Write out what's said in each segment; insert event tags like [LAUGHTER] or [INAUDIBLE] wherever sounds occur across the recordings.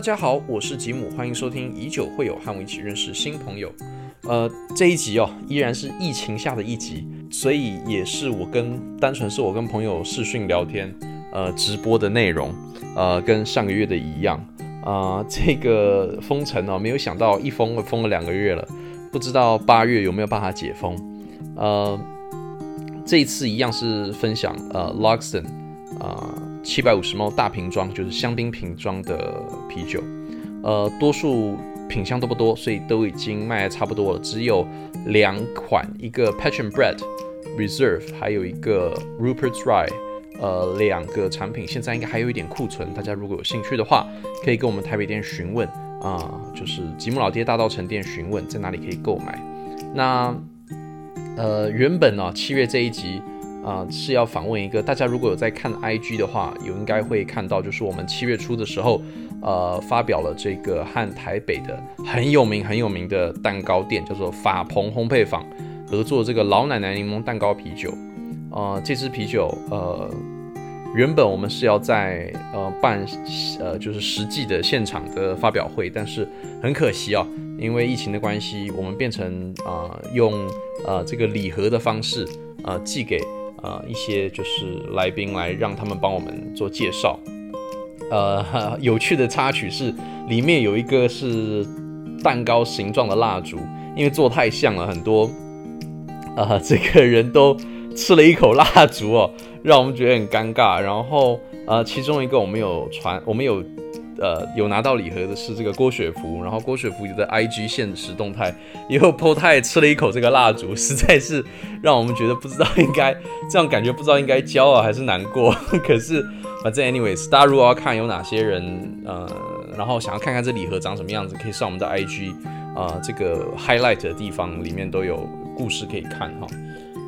大家好，我是吉姆，欢迎收听以酒会友，和我一起认识新朋友。呃，这一集哦，依然是疫情下的一集，所以也是我跟单纯是我跟朋友视讯聊天，呃，直播的内容，呃，跟上个月的一样。啊，这个封城哦，没有想到一封封了两个月了，不知道八月有没有办法解封。呃，这一次一样是分享呃 l o x o n 啊。七百五十毫大瓶装，就是香槟瓶装的啤酒，呃，多数品相都不多，所以都已经卖的差不多了。只有两款，一个 Passion Bread Reserve，还有一个 Rupert's Rye，呃，两个产品现在应该还有一点库存。大家如果有兴趣的话，可以跟我们台北店询问啊，就是吉姆老爹大道城店询问在哪里可以购买。那呃，原本呢，七月这一集。啊，是要访问一个大家如果有在看 IG 的话，有应该会看到，就是我们七月初的时候，呃，发表了这个和台北的很有名很有名的蛋糕店，叫做法鹏烘焙坊合作这个老奶奶柠檬蛋糕啤酒。呃，这支啤酒，呃，原本我们是要在呃办呃就是实际的现场的发表会，但是很可惜啊，因为疫情的关系，我们变成啊用呃这个礼盒的方式啊寄给。呃，一些就是来宾来让他们帮我们做介绍。呃，[LAUGHS] 有趣的插曲是，里面有一个是蛋糕形状的蜡烛，因为做太像了，很多呃这个人都吃了一口蜡烛哦，让我们觉得很尴尬。然后呃，其中一个我们有传，我们有。呃，有拿到礼盒的是这个郭雪芙，然后郭雪芙的 IG 现实动态，以后 po 他也吃了一口这个蜡烛，实在是让我们觉得不知道应该这样感觉，不知道应该骄傲还是难过。[LAUGHS] 可是反正 anyways，大家如果要看有哪些人，呃，然后想要看看这礼盒长什么样子，可以上我们的 IG 啊，这个 highlight 的地方里面都有故事可以看哈。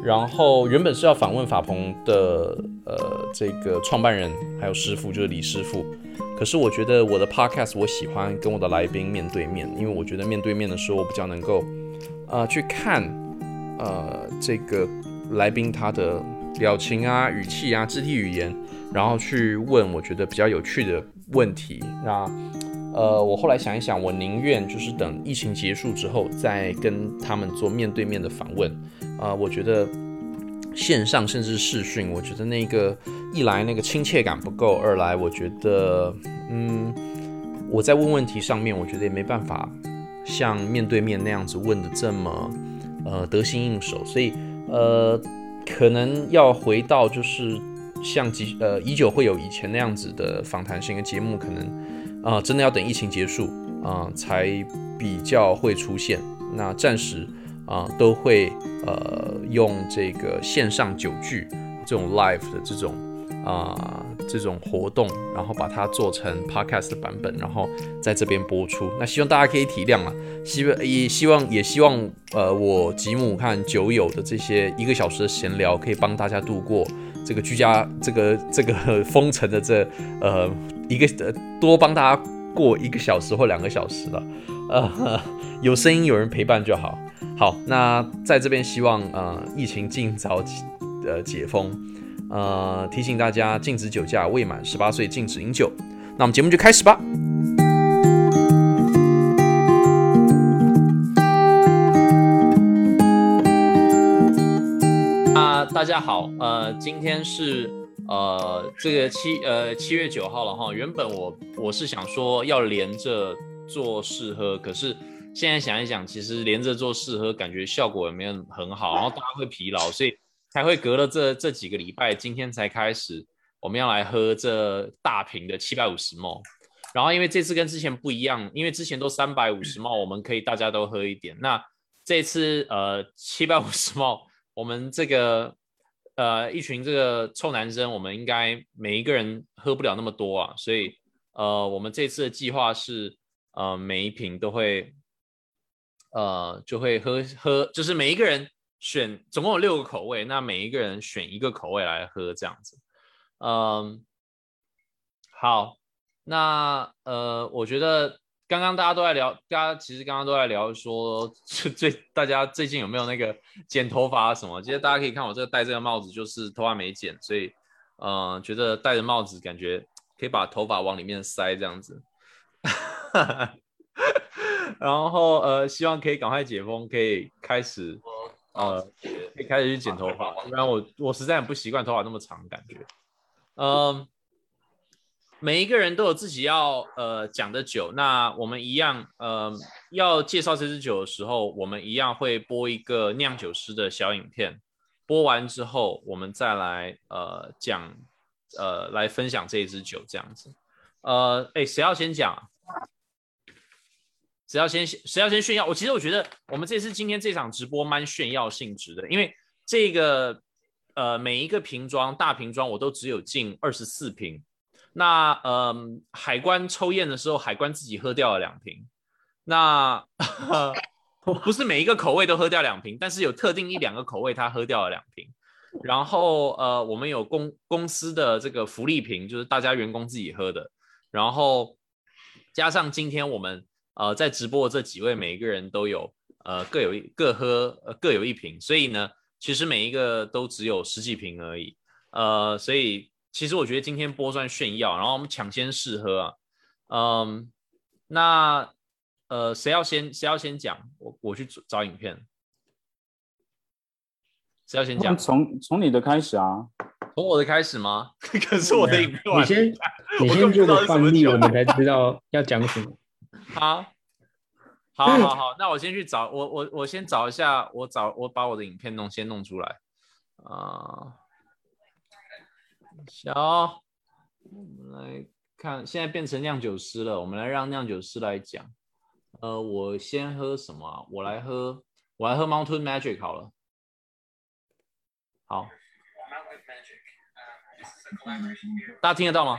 然后原本是要访问法鹏的呃这个创办人还有师傅，就是李师傅。可是我觉得我的 podcast 我喜欢跟我的来宾面对面，因为我觉得面对面的时候我比较能够，呃，去看，呃，这个来宾他的表情啊、语气啊、肢体语言，然后去问我觉得比较有趣的问题。那，呃，我后来想一想，我宁愿就是等疫情结束之后再跟他们做面对面的访问。啊，我觉得。线上甚至视讯，我觉得那个一来那个亲切感不够，二来我觉得，嗯，我在问问题上面，我觉得也没办法像面对面那样子问的这么呃得心应手，所以呃可能要回到就是像几呃已久会有以前那样子的访谈性的节目，可能啊真的要等疫情结束啊才比较会出现，那暂时。啊，都会呃用这个线上酒具这种 live 的这种啊这种活动，然后把它做成 podcast 的版本，然后在这边播出。那希望大家可以体谅啊，希望也希望也希望呃我吉姆看酒友的这些一个小时的闲聊，可以帮大家度过这个居家这个这个封城的这呃一个呃多帮大家过一个小时或两个小时了，呃有声音有人陪伴就好。好，那在这边希望呃疫情尽早呃解封，呃提醒大家禁止酒驾，未满十八岁禁止饮酒。那我们节目就开始吧。啊，大家好，呃，今天是呃这个七呃七月九号了哈。原本我我是想说要连着做试喝，可是。现在想一想，其实连着做试喝，感觉效果也没有很好，然后大家会疲劳，所以才会隔了这这几个礼拜，今天才开始我们要来喝这大瓶的七百五十 ml。然后因为这次跟之前不一样，因为之前都三百五十 ml，我们可以大家都喝一点。那这次呃七百五十 ml，我们这个呃一群这个臭男生，我们应该每一个人喝不了那么多啊，所以呃我们这次的计划是呃每一瓶都会。呃，就会喝喝，就是每一个人选，总共有六个口味，那每一个人选一个口味来喝，这样子。嗯，好，那呃，我觉得刚刚大家都在聊，大家其实刚刚都在聊说，[LAUGHS] 最大家最近有没有那个剪头发什么？其实大家可以看我这个戴这个帽子，就是头发没剪，所以嗯，觉得戴着帽子感觉可以把头发往里面塞这样子。哈 [LAUGHS] 哈 [LAUGHS] 然后呃，希望可以赶快解封，可以开始呃，可以开始去剪头发，不然我我实在很不习惯头发那么长的感觉。[LAUGHS] 嗯，每一个人都有自己要呃讲的酒，那我们一样呃要介绍这支酒的时候，我们一样会播一个酿酒师的小影片，播完之后我们再来呃讲呃来分享这一支酒这样子。呃，哎，谁要先讲？谁要先谁要先炫耀？我其实我觉得我们这次今天这场直播蛮炫耀性质的，因为这个呃每一个瓶装大瓶装我都只有进二十四瓶，那呃海关抽验的时候海关自己喝掉了两瓶，那 [LAUGHS] 不是每一个口味都喝掉两瓶，但是有特定一两个口味他喝掉了两瓶，然后呃我们有公公司的这个福利瓶，就是大家员工自己喝的，然后加上今天我们。呃，在直播的这几位，每一个人都有呃各有一各喝呃各有一瓶，所以呢，其实每一个都只有十几瓶而已。呃，所以其实我觉得今天播算炫耀，然后我们抢先试喝啊。嗯，那呃谁要先谁要先讲？我我去找影片。谁要先讲？从从你的开始啊？从我的开始吗？[LAUGHS] 可是我的影片，你先你先做个范例，我们才知道要讲什么。好，好，好，好，那我先去找我，我，我先找一下，我找我把我的影片弄先弄出来啊。小，我们来看，现在变成酿酒师了，我们来让酿酒师来讲。呃，我先喝什么？我来喝，我来喝 Mountain Magic 好了。好，大家听得到吗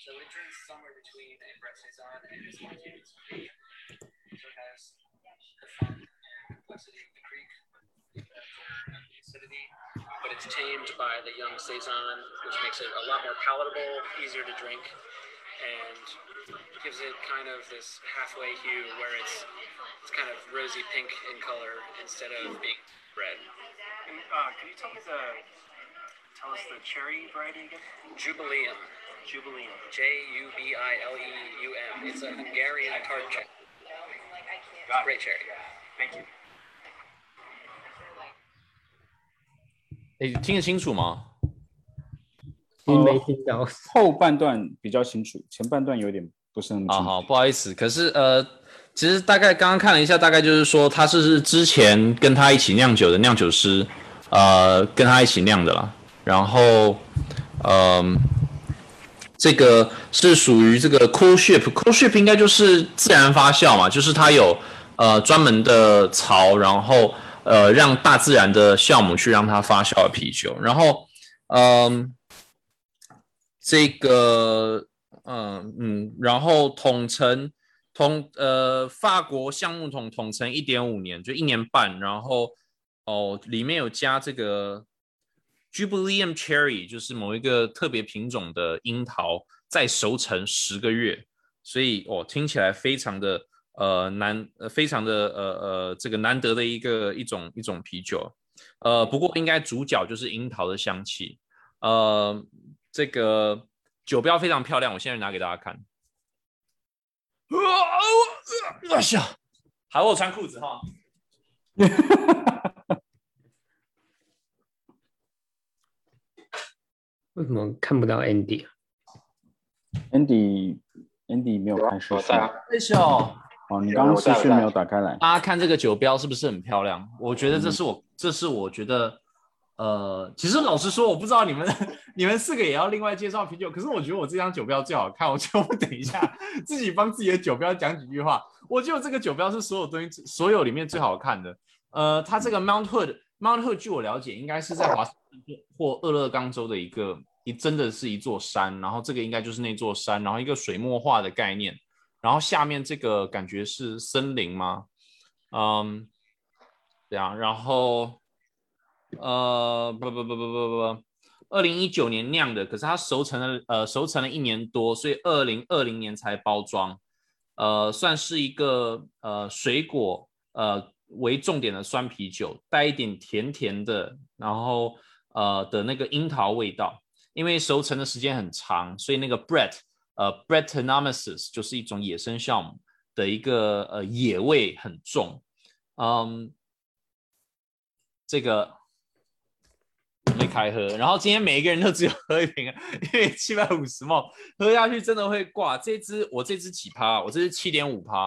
？So it drinks somewhere between a Brett Saison and his Martinez Creek. So it has the fun and complexity of the Creek, the acidity, but it's tamed by the young Saison, which makes it a lot more palatable, easier to drink, and gives it kind of this halfway hue where it's it's kind of rosy pink in color instead of being red. And, uh, can you tell me the tell us the cherry variety again? Jubileum. Jubileum. J U B I L E U M. It's a Hungarian tart cherry. Got Great cherry. Thank you. 哎，听得清楚吗？听没听到？后半段比较清楚，前半段有点不是那么清楚。好，不好意思。可是呃，其实大概刚刚看了一下，大概就是说他是是之前跟他一起酿酒的酿酒师，呃，跟他一起酿的啦。然后，嗯。这个是属于这个 cool ship，cool ship 应该就是自然发酵嘛，就是它有呃专门的槽，然后呃让大自然的酵母去让它发酵的啤酒。然后嗯，这个嗯嗯，然后统称统呃法国橡木桶统称一点五年，就一年半。然后哦，里面有加这个。Jubileum Cherry 就是某一个特别品种的樱桃，再熟成十个月，所以哦，听起来非常的呃难，呃非常的呃呃这个难得的一个一种一种啤酒，呃不过应该主角就是樱桃的香气，呃这个酒标非常漂亮，我现在拿给大家看，哇哇呀，还我穿裤子哈。为什么看不到 Andy？Andy，Andy 没有开视讯。谢谢哦。哦，你刚刚视讯没有打开来。大家看这个酒标是不是很漂亮？我觉得这是我，这是我觉得，呃，其实老实说，我不知道你们 [LAUGHS] 你们四个也要另外介绍啤酒，可是我觉得我这张酒标最好看。我觉得我等一下 [LAUGHS] 自己帮自己的酒标讲几句话。我觉得这个酒标是所有东西所有里面最好看的。呃，它这个 Mount Hood，Mount Hood 据我了解，应该是在华盛顿或俄勒冈州的一个。一真的是一座山，然后这个应该就是那座山，然后一个水墨画的概念，然后下面这个感觉是森林吗？嗯，对啊，然后呃，不不不不不不不，二零一九年酿的，可是它熟成了呃熟成了一年多，所以二零二零年才包装，呃，算是一个呃水果呃为重点的酸啤酒，带一点甜甜的，然后呃的那个樱桃味道。因为熟成的时间很长，所以那个 Brett 呃 Brettanomyces 就是一种野生酵母的一个呃野味很重。嗯，这个没开喝，然后今天每一个人都只有喝一瓶啊，因为七百五十毫喝下去真的会挂。这支我这支几趴？我这支七点五趴，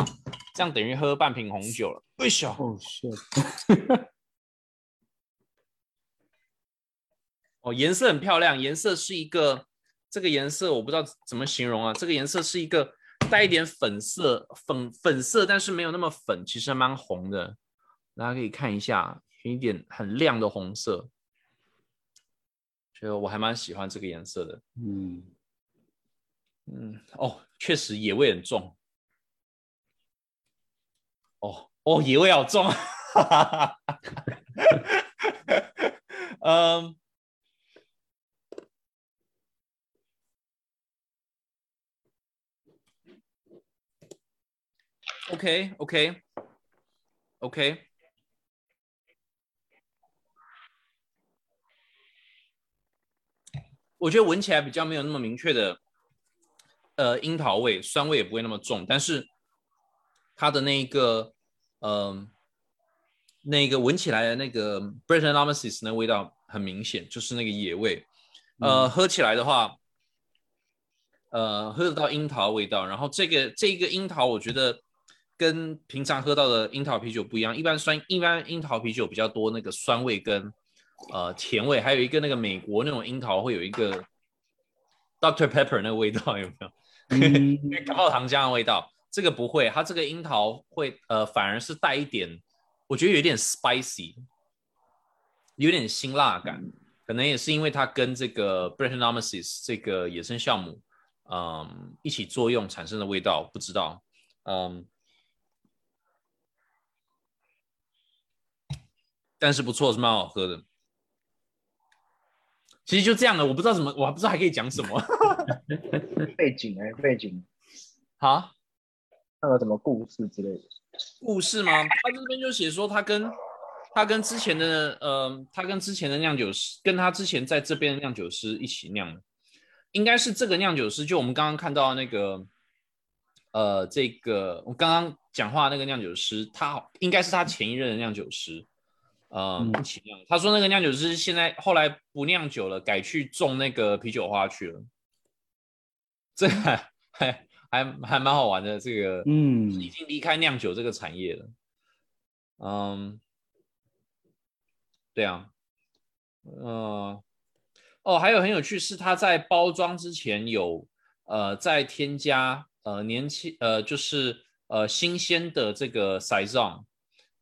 这样等于喝半瓶红酒了。为什么？哦，是。[LAUGHS] 哦，颜色很漂亮，颜色是一个这个颜色我不知道怎么形容啊，这个颜色是一个带一点粉色，粉粉色，但是没有那么粉，其实还蛮红的，大家可以看一下，有一点很亮的红色，所以我还蛮喜欢这个颜色的，嗯。嗯，哦，确实野味很重，哦哦，野味好重，哈哈哈哈，嗯。OK，OK，OK。我觉得闻起来比较没有那么明确的，呃，樱桃味，酸味也不会那么重，但是它的那个，嗯，那个闻起来的那个 Brettanomyces 那味道很明显，就是那个野味。呃，喝起来的话。呃，喝得到樱桃味道，然后这个这个樱桃，我觉得跟平常喝到的樱桃啤酒不一样。一般酸，一般樱桃啤酒比较多那个酸味跟呃甜味，还有一个那个美国那种樱桃会有一个 Doctor Pepper 那个味道，有没有？[LAUGHS] 感冒糖浆的味道。这个不会，它这个樱桃会呃反而是带一点，我觉得有点 spicy，有点辛辣感，可能也是因为它跟这个 Brettanomyces 这个野生酵母。嗯，一起作用产生的味道不知道，嗯，但是不错，是蛮好喝的。其实就这样的，我不知道怎么，我还不知道还可以讲什么。[LAUGHS] 背景哎，背景，好，那个什么故事之类的？故事吗？他这边就写说，他跟他跟之前的，呃，他跟之前的酿酒师，跟他之前在这边的酿酒师一起酿的。应该是这个酿酒师，就我们刚刚看到那个，呃，这个我刚刚讲话那个酿酒师，他应该是他前一任的酿酒师，呃，一起酿。他说那个酿酒师现在后来不酿酒了，改去种那个啤酒花去了。这还 [LAUGHS] 还还还蛮好玩的，这个，嗯，已经离开酿酒这个产业了。嗯，对啊，嗯。哦，还有很有趣是，他在包装之前有呃，在添加呃年轻呃就是呃新鲜的这个 saison，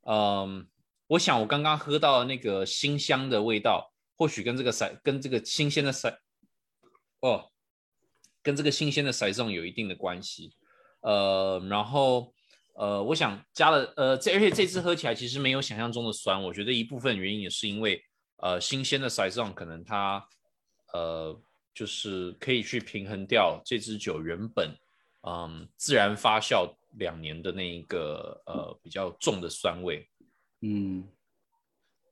嗯，我想我刚刚喝到的那个新香的味道，或许跟这个 sa 跟这个新鲜的 sa 哦，跟这个新鲜的 saison 有一定的关系，呃，然后呃，我想加了呃这而且这次喝起来其实没有想象中的酸，我觉得一部分原因也是因为呃新鲜的 saison 可能它。呃，就是可以去平衡掉这支酒原本，嗯，自然发酵两年的那一个呃比较重的酸味，嗯，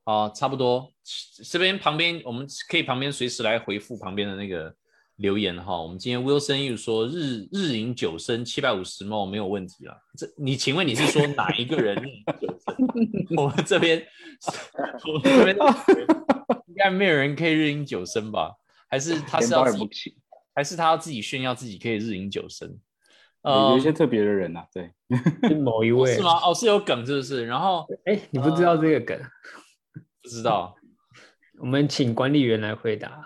啊，差不多。这边旁边我们可以旁边随时来回复旁边的那个留言哈。我们今天 Wilson 又说日日饮酒升七百五十毛没有问题了。这你请问你是说哪一个人日饮酒升？[LAUGHS] 我们这边 [LAUGHS] 我们这边 [LAUGHS] 应该没有人可以日饮酒升吧？还是他是要自己，还是他要自己炫耀自己可以日饮酒深？有一些特别的人呐，对，某一位是吗？哦，是有梗，是不是？然后，哎，你不知道这个梗？不知道，我们请管理员来回答。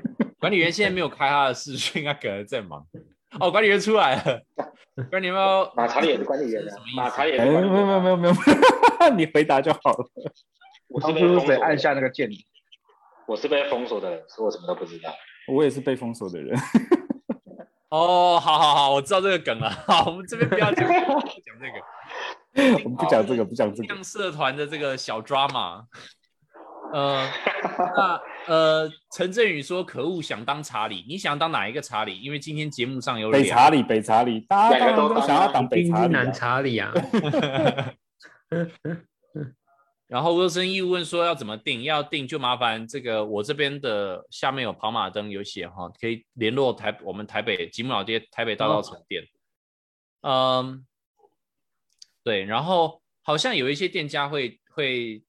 [LAUGHS] 管理员现在没有开他的视讯，他可能在忙。哦，管理员出来了。管理员，[LAUGHS] 马查理也是管理员啊？马查理，没有没有没有没有，你回答就好了。[LAUGHS] 我当初谁按下那个键？我是被封锁的人，所以我什么都不知道。我也是被封锁的人。哦，好好好，我知道这个梗了。好，我们这边不要讲，不讲这个。我们不讲这个，不讲这个。像社团的这个小 drama。呃，那呃，陈振宇说：“可恶，想当查理，你想当哪一个查理？因为今天节目上有北查理，北查理，大家都想要当北查理，南查理啊。[LAUGHS] 然后沃森义问说要怎么定？要定就麻烦这个我这边的下面有跑马灯有写哈，可以联络台我们台北吉姆老爹台北大道城店。嗯，对，然后好像有一些店家会会。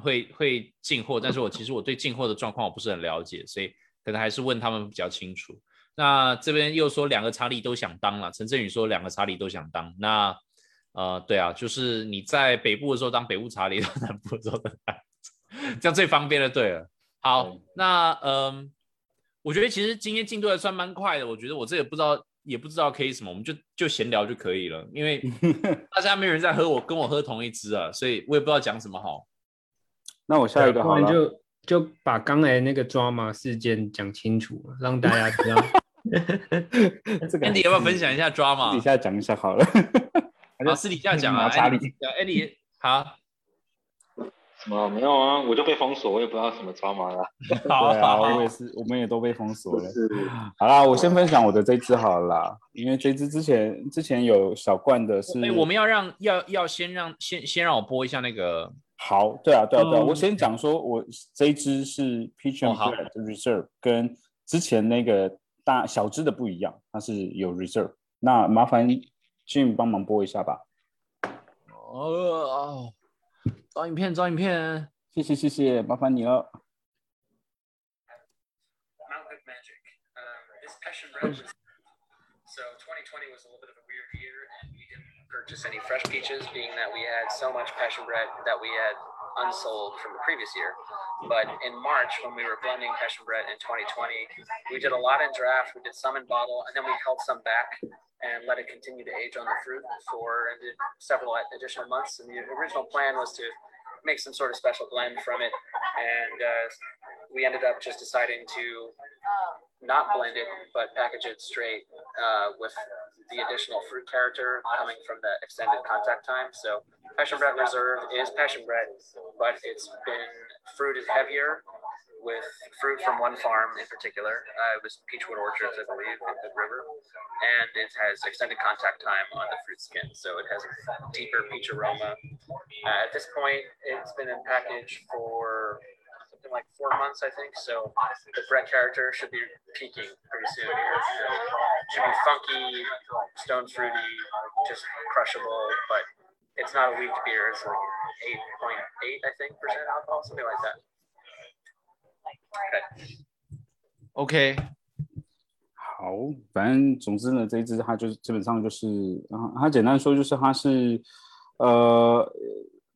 会会进货，但是我其实我对进货的状况我不是很了解，所以可能还是问他们比较清楚。那这边又说两个查理都想当了，陈振宇说两个查理都想当。那呃，对啊，就是你在北部的时候当北部查理，到南部的时候当，这样最方便的。对了，好，那嗯，我觉得其实今天进度还算蛮快的。我觉得我这也不知道也不知道可以什么，我们就就闲聊就可以了，因为 [LAUGHS] 大家没有人在喝我跟我喝同一支啊，所以我也不知道讲什么好。那我下一个好了，就就把刚才那个抓马事件讲清楚，让大家知道。[LAUGHS] 这个 Andy 要不要分享一下抓马？私底下讲一下好了。[LAUGHS] 好，私底下讲啊。查理，Andy 好。什么没有啊？我就被封锁，我也不知道什么抓马了。[LAUGHS] 好啊，我也是，我们也都被封锁了。好啦，我先分享我的这支好了，因为这支之前之前有小罐的是。哎，我们要让要要先让先先让我播一下那个。好，对啊，对啊，对啊，我先讲说，我这一支是 Peach and Bread Reserve，跟之前那个大小支的不一样，它是有 Reserve。那麻烦 Jim 帮忙播一下吧。哦哦，找影片，找影片，谢谢，谢谢，麻烦你了。Purchase any fresh peaches, being that we had so much passion bread that we had unsold from the previous year. But in March, when we were blending passion bread in 2020, we did a lot in draft, we did some in bottle, and then we held some back and let it continue to age on the fruit for several additional months. And the original plan was to make some sort of special blend from it. And uh, we ended up just deciding to not blend it, but package it straight uh, with the additional fruit character coming from the extended contact time. So Passion Bread Reserve is Passion Bread, but it's been fruited heavier with fruit from one farm in particular. Uh, it was Peachwood Orchards, I believe, in Hood River. And it has extended contact time on the fruit skin, so it has a deeper peach aroma. Uh, at this point, it's been in package for in like four months, I think. So the Brett character should be peaking pretty soon here. So should be funky, stone fruity, just crushable, but it's not a weak beer. It's like 8.8, I think, percent alcohol, something like that. Okay. OK，好，反正总之呢，这一支它就是基本上就是，啊，它简单说就是它是，呃，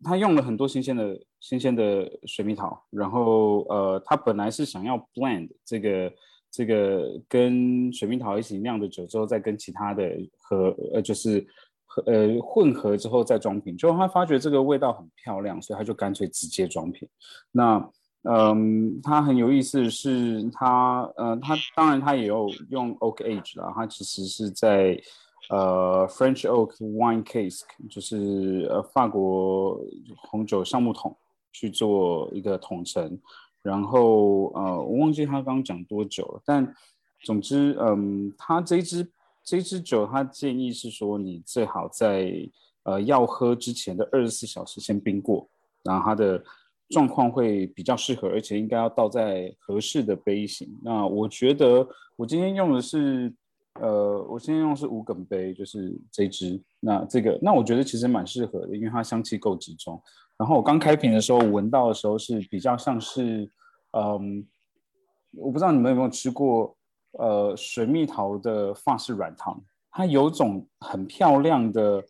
他用了很多新鲜的 新鲜的水蜜桃，然后呃，他本来是想要 blend 这个这个跟水蜜桃一起酿的酒之后，再跟其他的和呃就是和呃混合之后再装瓶，结果他发觉这个味道很漂亮，所以他就干脆直接装瓶。那嗯，他很有意思是，他呃他当然他也有用 oak age 啦，他其实是在。呃，French Oak Wine Cask 就是呃法国红酒橡木桶去做一个统称，然后呃我忘记他刚刚讲多久了，但总之嗯，他这支这支酒他建议是说你最好在呃要喝之前的二十四小时先冰过，然后它的状况会比较适合，而且应该要倒在合适的杯型。那我觉得我今天用的是。呃，我今天用是无梗杯，就是这支。那这个，那我觉得其实蛮适合的，因为它香气够集中。然后我刚开瓶的时候闻到的时候是比较像是，嗯，我不知道你们有没有吃过，呃，水蜜桃的法式软糖，它有种很漂亮的、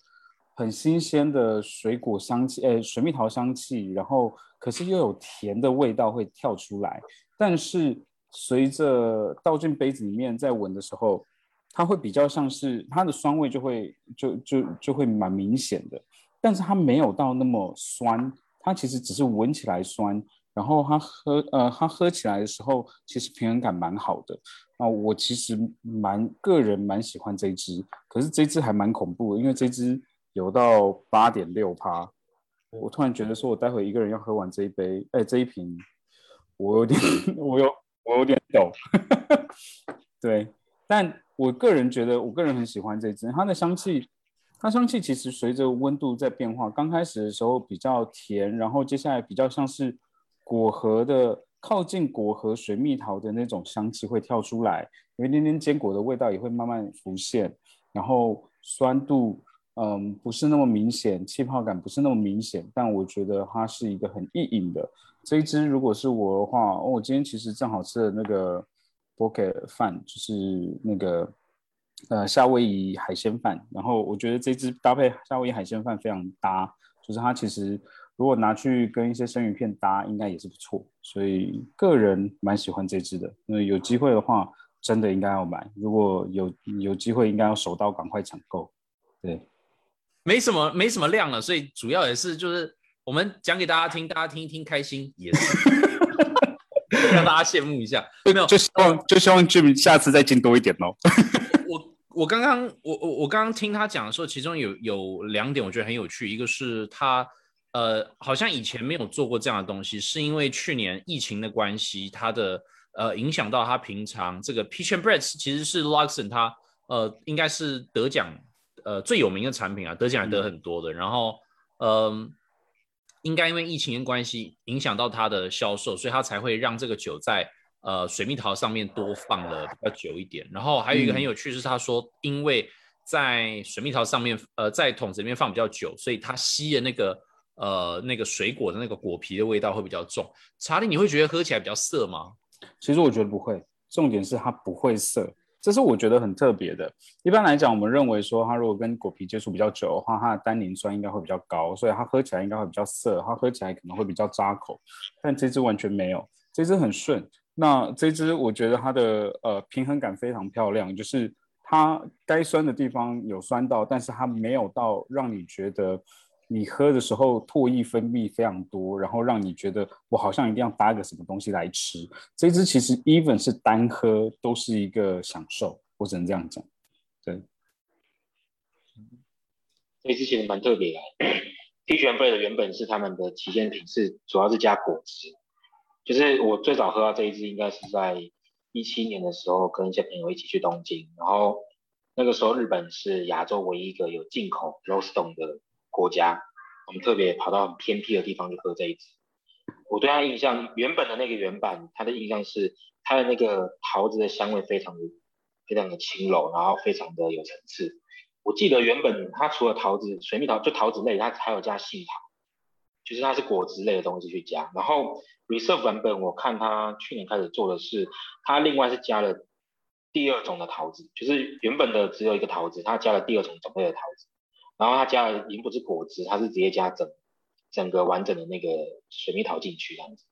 很新鲜的水果香气，诶，水蜜桃香气，然后可是又有甜的味道会跳出来，但是随着倒进杯子里面再闻的时候。它会比较像是它的酸味就会就就就会蛮明显的，但是它没有到那么酸，它其实只是闻起来酸，然后它喝呃它喝起来的时候，其实平衡感蛮好的。啊，我其实蛮个人蛮喜欢这一支，可是这支还蛮恐怖的，因为这支有到八点六趴。我突然觉得说，我待会一个人要喝完这一杯，哎，这一瓶，我有点，[LAUGHS] 我有我有点抖。[LAUGHS] 对，但我个人觉得，我个人很喜欢这支，它的香气，它香气其实随着温度在变化，刚开始的时候比较甜，然后接下来比较像是果核的。靠近果核水蜜桃的那种香气会跳出来，有一点点坚果的味道也会慢慢浮现，然后酸度，嗯，不是那么明显，气泡感不是那么明显，但我觉得它是一个很易饮的。这一支如果是我的话，哦我今天其实正好吃的那个 k e 饭，就是那个呃夏威夷海鲜饭，然后我觉得这支搭配夏威夷海鲜饭非常搭，就是它其实。如果拿去跟一些生鱼片搭，应该也是不错。所以个人蛮喜欢这支的。那有机会的话，真的应该要买。如果有有机会，应该要手到赶快抢购。对，没什么没什么量了，所以主要也是就是我们讲给大家听，大家听一听开心也是，[LAUGHS] 让大家羡慕一下。没有，就希望就希望 Jim 下次再进多一点喽。我我刚刚我我我刚刚听他讲的时候，其中有有两点我觉得很有趣，一个是他。呃，好像以前没有做过这样的东西，是因为去年疫情的关系，他的呃影响到他平常这个 Peach and Bread 其实是 Luxon 他呃应该是得奖呃最有名的产品啊，得奖也得很多的。然后嗯，应该因为疫情的关系影响到它的销售，所以它才会让这个酒在呃水蜜桃上面多放了比较久一点。然后还有一个很有趣是，他说因为在水蜜桃上面呃在桶子里面放比较久，所以它吸的那个。呃，那个水果的那个果皮的味道会比较重。查理，你会觉得喝起来比较涩吗？其实我觉得不会，重点是它不会涩，这是我觉得很特别的。一般来讲，我们认为说它如果跟果皮接触比较久的话，它的单宁酸应该会比较高，所以它喝起来应该会比较涩，它喝起来可能会比较扎口。但这支完全没有，这支很顺。那这支我觉得它的呃平衡感非常漂亮，就是它该酸的地方有酸到，但是它没有到让你觉得。你喝的时候唾液分泌非常多，然后让你觉得我好像一定要搭个什么东西来吃。这支其实 even 是单喝都是一个享受，我只能这样讲。对，这支其实蛮特别的。T 炫杯的原本是他们的旗舰品，是主要是加果汁。就是我最早喝到这一支，应该是在一七年的时候，跟一些朋友一起去东京，然后那个时候日本是亚洲唯一一个有进口 Rose Stone 的。国家，我们特别跑到很偏僻的地方去喝这一支。我对它印象，原本的那个原版，它的印象是它的那个桃子的香味非常的非常的轻柔，然后非常的有层次。我记得原本它除了桃子、水蜜桃就桃子类，它还有加杏桃，就是它是果汁类的东西去加。然后 Reserve 版本，我看它去年开始做的是，它另外是加了第二种的桃子，就是原本的只有一个桃子，它加了第二种种类的桃子。然后它加了已经不是果汁，它是直接加整整个完整的那个水蜜桃进去这样子，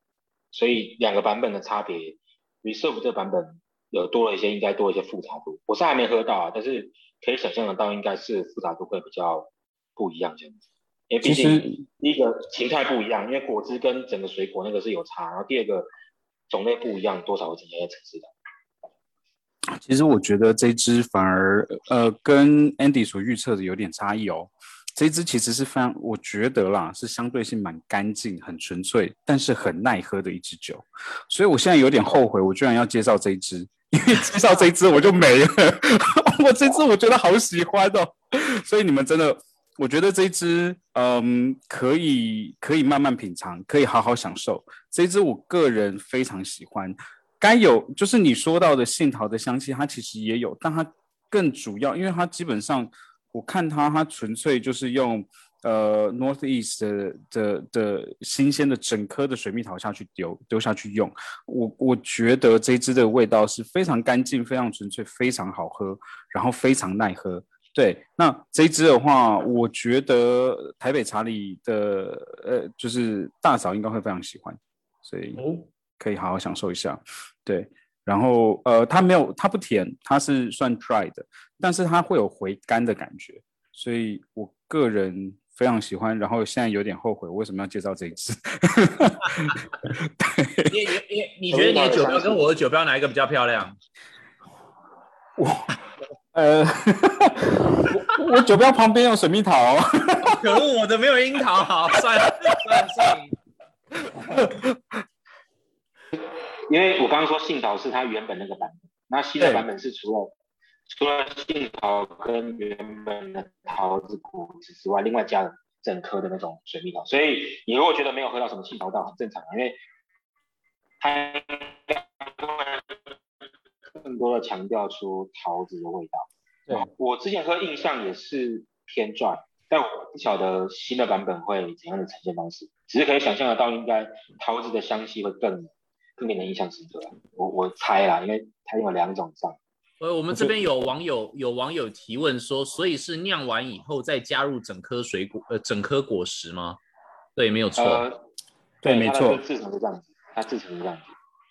所以两个版本的差别，Reserve 这版本有多了一些，应该多一些复杂度。我是还没喝到啊，但是可以想象得到，应该是复杂度会比较不一样这样子。因为毕竟第一个形态不一样，因为果汁跟整个水果那个是有差，然后第二个种类不一样，多少会增加一些层次的。其实我觉得这支反而呃跟 Andy 所预测的有点差异哦。这支其实是非常，我觉得啦是相对性蛮干净、很纯粹，但是很耐喝的一支酒。所以我现在有点后悔，我居然要介绍这一支，[LAUGHS] 因为介绍这一支我就没了。[LAUGHS] 我这支我觉得好喜欢哦。所以你们真的，我觉得这支嗯可以可以慢慢品尝，可以好好享受。这支我个人非常喜欢。该有就是你说到的杏桃的香气，它其实也有，但它更主要，因为它基本上我看它，它纯粹就是用呃 Northeast 的的新鲜的整颗的水蜜桃下去丢丢下去用，我我觉得这支的味道是非常干净、非常纯粹、非常好喝，然后非常耐喝。对，那这支的话，我觉得台北茶里的呃就是大嫂应该会非常喜欢，所以。可以好好享受一下，对，然后呃，它没有，它不甜，它是算 dry 的，但是它会有回甘的感觉，所以我个人非常喜欢，然后现在有点后悔为什么要介绍这一支。[LAUGHS] 你你你你觉得你的酒标跟我的酒标哪一个比较漂亮？我呃，我我酒标旁边有水蜜桃、哦，可恶，我的没有樱桃，好，算了算了算了。因为我刚刚说杏桃是它原本那个版本，那新的版本是除了除了杏桃跟原本的桃子果子之外，另外加了整颗的那种水蜜桃。所以你如果觉得没有喝到什么杏桃道，很正常，因为它更多的强调出桃子的味道。对，我之前喝印象也是偏 dry，但我不晓得新的版本会怎样的呈现方式，只是可以想象得到，应该桃子的香气会更更令人印象深刻啊。我我猜啦，因为它有两种上。呃，我们这边有网友有网友提问说，所以是酿完以后再加入整颗水果呃整颗果实吗？对，没有错。呃，对没错制成是这样子，它制成是这样子。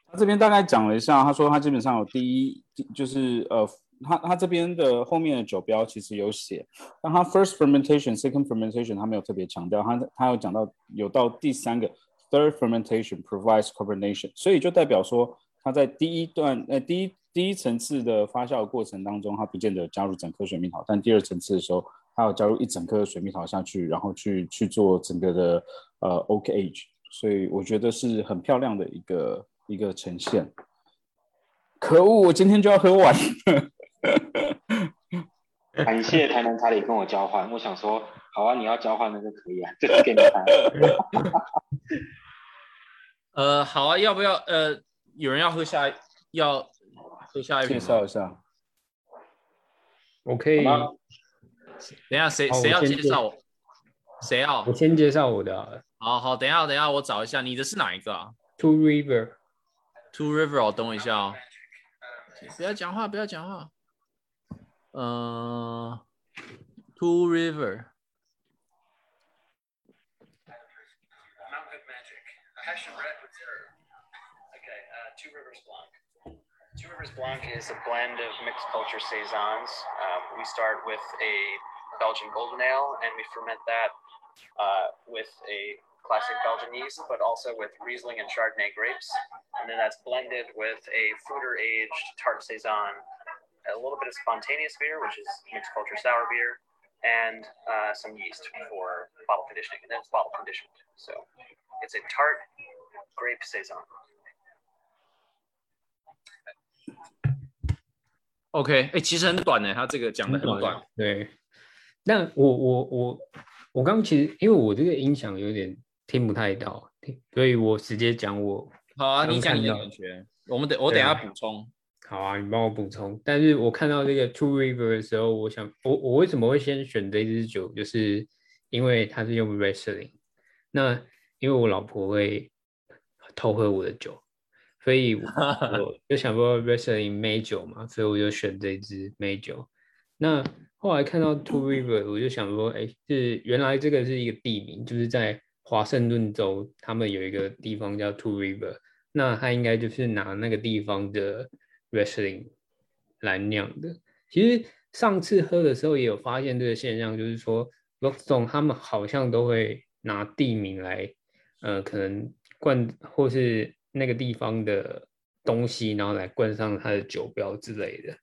他这边大概讲了一下，他说他基本上有第一，就是呃，他他这边的后面的酒标其实有写，但他 first fermentation、second fermentation 他没有特别强调，他他有讲到有到第三个 third fermentation provides carbonation，所以就代表说它在第一段呃第一第一层次的发酵过程当中，它不见得加入整颗水蜜桃，但第二层次的时候，它要加入一整颗水蜜桃下去，然后去去做整个的呃 oak age，所以我觉得是很漂亮的一个一个呈现。可恶，我今天就要喝完了。[LAUGHS] 感谢台南查理跟我交换，我想说，好啊，你要交换那就可以啊，这是给你看。呃，好啊，要不要呃，有人要喝下要喝下一瓶介？绍一下，我可以，等一下谁好我谁要先介介绍我？谁要我？先介绍我的好了好好，等一下等一下，我找一下你的是哪一个啊 Two River，？Two River，哦，等我一下哦。不要讲话，不要讲话。嗯、Two River，Mount Magic. Okay, Two Blanc is a blend of mixed culture saisons. Um, we start with a Belgian golden ale, and we ferment that uh, with a classic Belgian yeast, but also with Riesling and Chardonnay grapes. And then that's blended with a fruiter aged tart saison, a little bit of spontaneous beer, which is mixed culture sour beer, and uh, some yeast for bottle conditioning. And then it's bottle conditioned. So it's a tart grape saison. OK，哎、其实很短呢，他这个讲的很短。对，那我我我我刚其实因为我这个音响有点听不太到，所以我直接讲我好啊，你讲你的感觉，我们等我等下补充。好啊，你帮我补充。但是我看到这个 Two River 的时候，我想我我为什么会先选这支酒，就是因为它是用 Riesling。那因为我老婆会偷喝我的酒，所以我我就想说 wrestling 美酒嘛，所以我就选这支美酒。那后来看到 Two River，我就想说，哎，是原来这个是一个地名，就是在华盛顿州，他们有一个地方叫 Two River，那它应该就是拿那个地方的 wrestling 来酿的。其实上次喝的时候也有发现这个现象，就是说 l o c k s o n 他们好像都会拿地名来，呃，可能冠或是那个地方的东西，然后来冠上它的酒标之类的。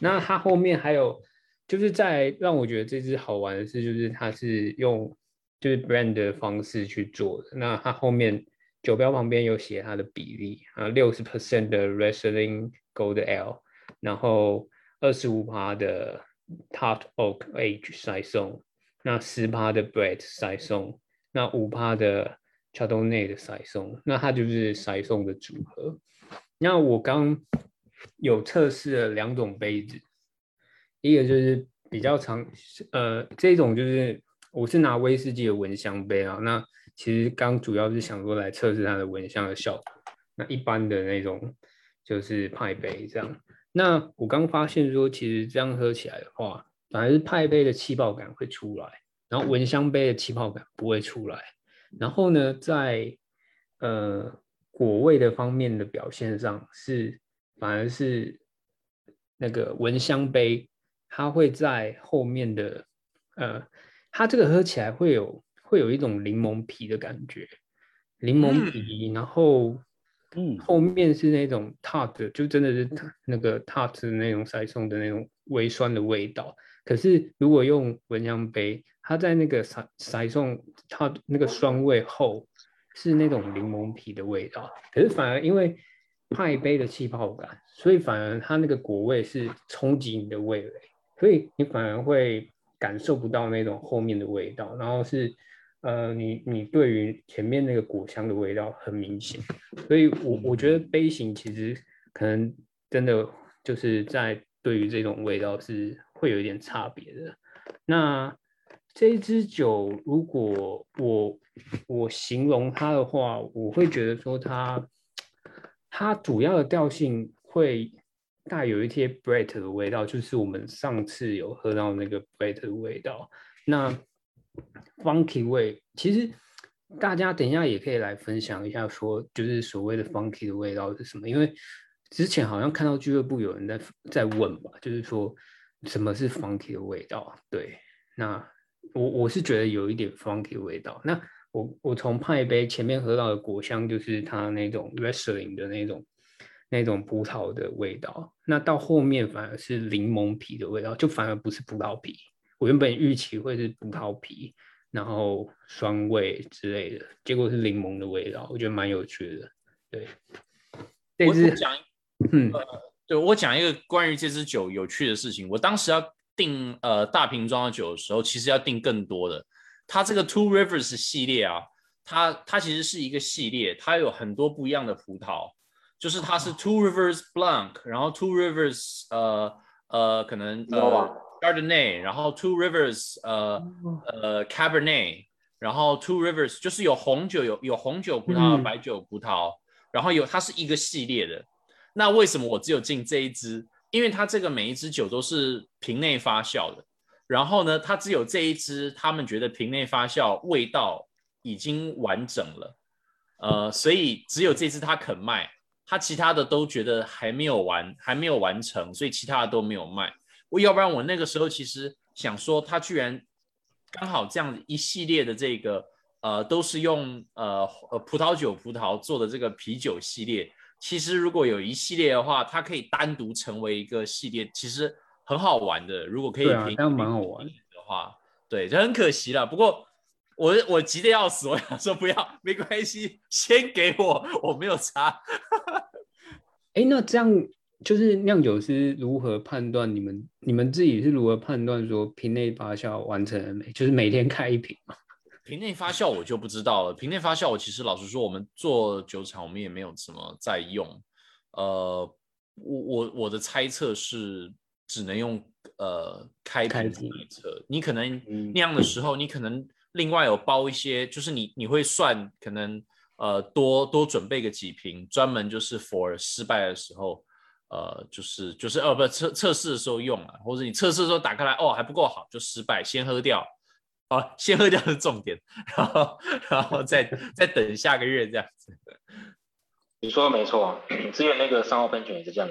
那它后面还有，就是在让我觉得这支好玩的是，就是它是用就是 brand 的方式去做的。那它后面酒标旁边有写它的比例啊，六十 percent 的 resling gold l，然后二十五趴的 Tart Oak Age 塞送，那十趴的 Brett 塞送，那五趴的 Chardonnay 的塞送，那它就是塞送的组合。那我刚有测试了两种杯子，一个就是比较长，呃，这种就是我是拿威士忌的闻香杯啊。那其实刚主要是想说来测试它的闻香的效果。那一般的那种就是派杯这样。那我刚发现说，其实这样喝起来的话，反而是派杯的气泡感会出来，然后闻香杯的气泡感不会出来。然后呢，在呃果味的方面的表现上是反而是那个闻香杯，它会在后面的呃，它这个喝起来会有会有一种柠檬皮的感觉，柠檬皮，然后嗯后面是那种 tart，就真的是那个 tart 的那种塞松的那种微酸的味道。可是如果用蚊香杯，它在那个塞塞送它那个酸味后是那种柠檬皮的味道，可是反而因为派杯的气泡感，所以反而它那个果味是冲击你的味蕾，所以你反而会感受不到那种后面的味道，然后是呃你你对于前面那个果香的味道很明显，所以我我觉得杯型其实可能真的就是在对于这种味道是会有一点差别的。那这一支酒，如果我我形容它的话，我会觉得说它它主要的调性会带有一些 Brett 的味道，就是我们上次有喝到那个 Brett 的味道。那 Funky 味，其实大家等一下也可以来分享一下，说就是所谓的 Funky 的味道是什么？因为之前好像看到俱乐部有人在在问吧，就是说什么是 Funky 的味道？对，那我我是觉得有一点 Funky 的味道。那我我从派杯前面喝到的果香，就是它那种 Wrestling 的那种那种葡萄的味道。那到后面反而是柠檬皮的味道，就反而不是葡萄皮。我原本预期会是葡萄皮，然后酸味之类的，结果是柠檬的味道，我觉得蛮有趣的。对，这我我支讲一嗯对我讲一个关于这支酒有趣的事情。我当时要订呃大瓶装的酒的时候，其实要订更多的。它这个 Two Rivers 系列啊，它它其实是一个系列，它有很多不一样的葡萄，就是它是 Two Rivers Blanc，然后 Two Rivers 呃呃可能呃 Chardonnay，然后 Two Rivers 呃呃 Cabernet，然后 Two Rivers 就是有红酒有有红酒葡萄、嗯白酒葡萄，然后有它是一个系列的。那为什么我只有进这一支？因为它这个每一支酒都是瓶内发酵的，然后呢，它只有这一支，他们觉得瓶内发酵味道已经完整了，呃，所以只有这支他肯卖，他其他的都觉得还没有完，还没有完成，所以其他的都没有卖。我要不然我那个时候其实想说，他居然刚好这样一系列的这个呃，都是用呃呃葡萄酒葡萄做的这个啤酒系列。其实如果有一系列的话，它可以单独成为一个系列，其实很好玩的。如果可以便宜对啊蛮好玩的话，对，就很可惜了。不过我我急得要死，我想说不要，没关系，先给我，我没有差。[LAUGHS] 哎，那这样就是酿酒师如何判断你们你们自己是如何判断说瓶内发酵完成了没？就是每天开一瓶嘛。瓶内发酵我就不知道了。瓶内发酵，我其实老实说，我们做酒厂我们也没有怎么在用。呃，我我我的猜测是只能用呃开瓶开瓶来测。你可能嗯酿的时候，你可能另外有包一些，就是你你会算可能呃多多准备个几瓶，专门就是 for 失败的时候。呃，就是就是呃，不测测试的时候用啊，或者你测试的时候打开来，哦还不够好，就失败，先喝掉，哦，先喝掉是重点，然后然后再 [LAUGHS] 再等下个月这样子。你说的没错，之前那个三号喷泉也是这样，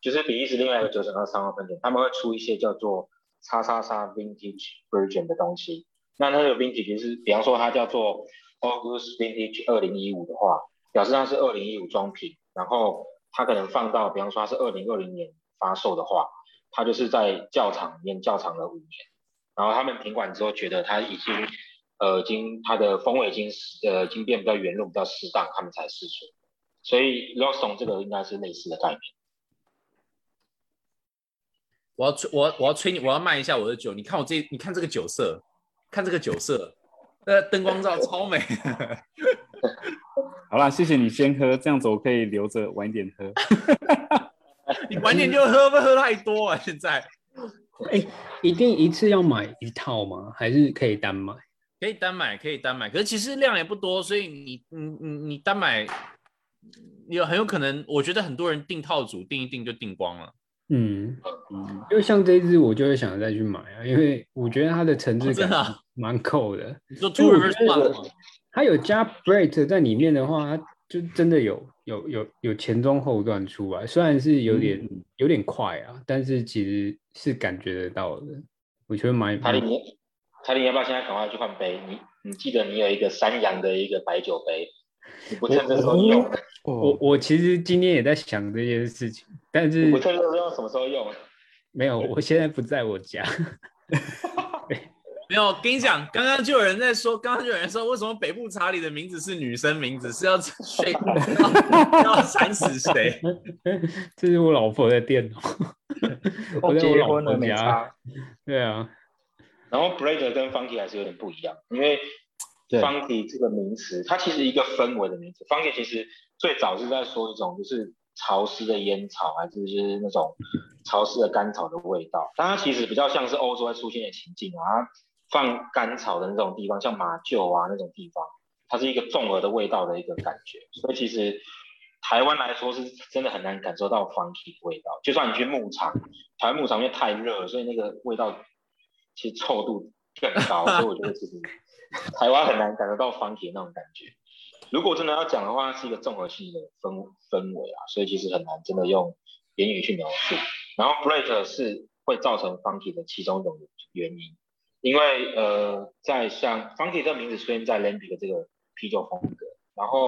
就是比利时另外一个酒厂叫三号喷泉，他们会出一些叫做叉叉叉 vintage version 的东西。那那个 vintage 是，比方说它叫做 August Vintage 二零一五的话，表示它是二零一五装瓶，然后它可能放到，比方说它是二零二零年发售的话，它就是在窖厂里面窖藏了五年，然后他们品管之后觉得它已经呃已经它的风味已经呃已经变比较圆润、比较适当，他们才试出。所以 r o s t o n 这个应该是类似的概念。我要吹，我要我要吹你，我要卖一下我的酒。你看我这，你看这个酒色，看这个酒色，呃，灯光照超美。[LAUGHS] 好啦，谢谢你先喝，这样子我可以留着晚一点喝。[LAUGHS] 你晚点就喝，会不会喝太多啊？现在哎，一定一次要买一套吗？还是可以单买？可以单买，可以单买，可是其实量也不多，所以你你你你单买，有很有可能，我觉得很多人订套组订一订就订光了。嗯，嗯，因为像这一支我就会想再去买啊，因为我觉得它的层次感蛮够的。你说因 Two Rivers 觉得 Blanc 吗它有加 Brett 在里面的话，它就真的有有有有前中后段出来，虽然是有点、嗯有点快啊，但是其实是感觉得到的。我觉得蛮它里面凯琳要不要现在赶快去换杯？你你记得你有一个山羊的一个白酒杯，你不趁这时候用，我哦，我其实今天也在想这件事情，但是你不趁这时候用，什么时候用？没有，我现在不在我家。[LAUGHS] 没有，跟你讲，刚刚就有人在说，刚刚就有人说，为什么北部查理的名字是女生名字，是要 [LAUGHS] 睡要要惨死谁？[LAUGHS] 这是我老婆的电脑，我在我结老婆婚了没家。差，对啊，然后 Braid 跟 Funky 还是有点不一样，因为对 Funky 这个名词，它其实一个氛围的名词。Funky 其实最早是在说一种就是潮湿的烟草，还是就是那种潮湿的甘草的味道。但它其实比较像是欧洲会出现的情境啊，它放甘草的那种地方，像马厩啊那种地方，它是一个重合的味道的一个感觉。所以其实台湾来说是真的很难感受到 Funky 的味道，就算你去牧场，台湾牧场因为太热了，所以那个味道其实臭度更高，[LAUGHS] 所以我觉得其实台湾很难感受到 funky 的那种感觉。如果真的要讲的话，它是一个综合性的氛氛围啊，所以其实很难真的用言语去描述。然后 break 是会造成 funky 的其中一种原因，因为呃，在像 funky 这个名字出现在 lambic 这个啤酒风格，然后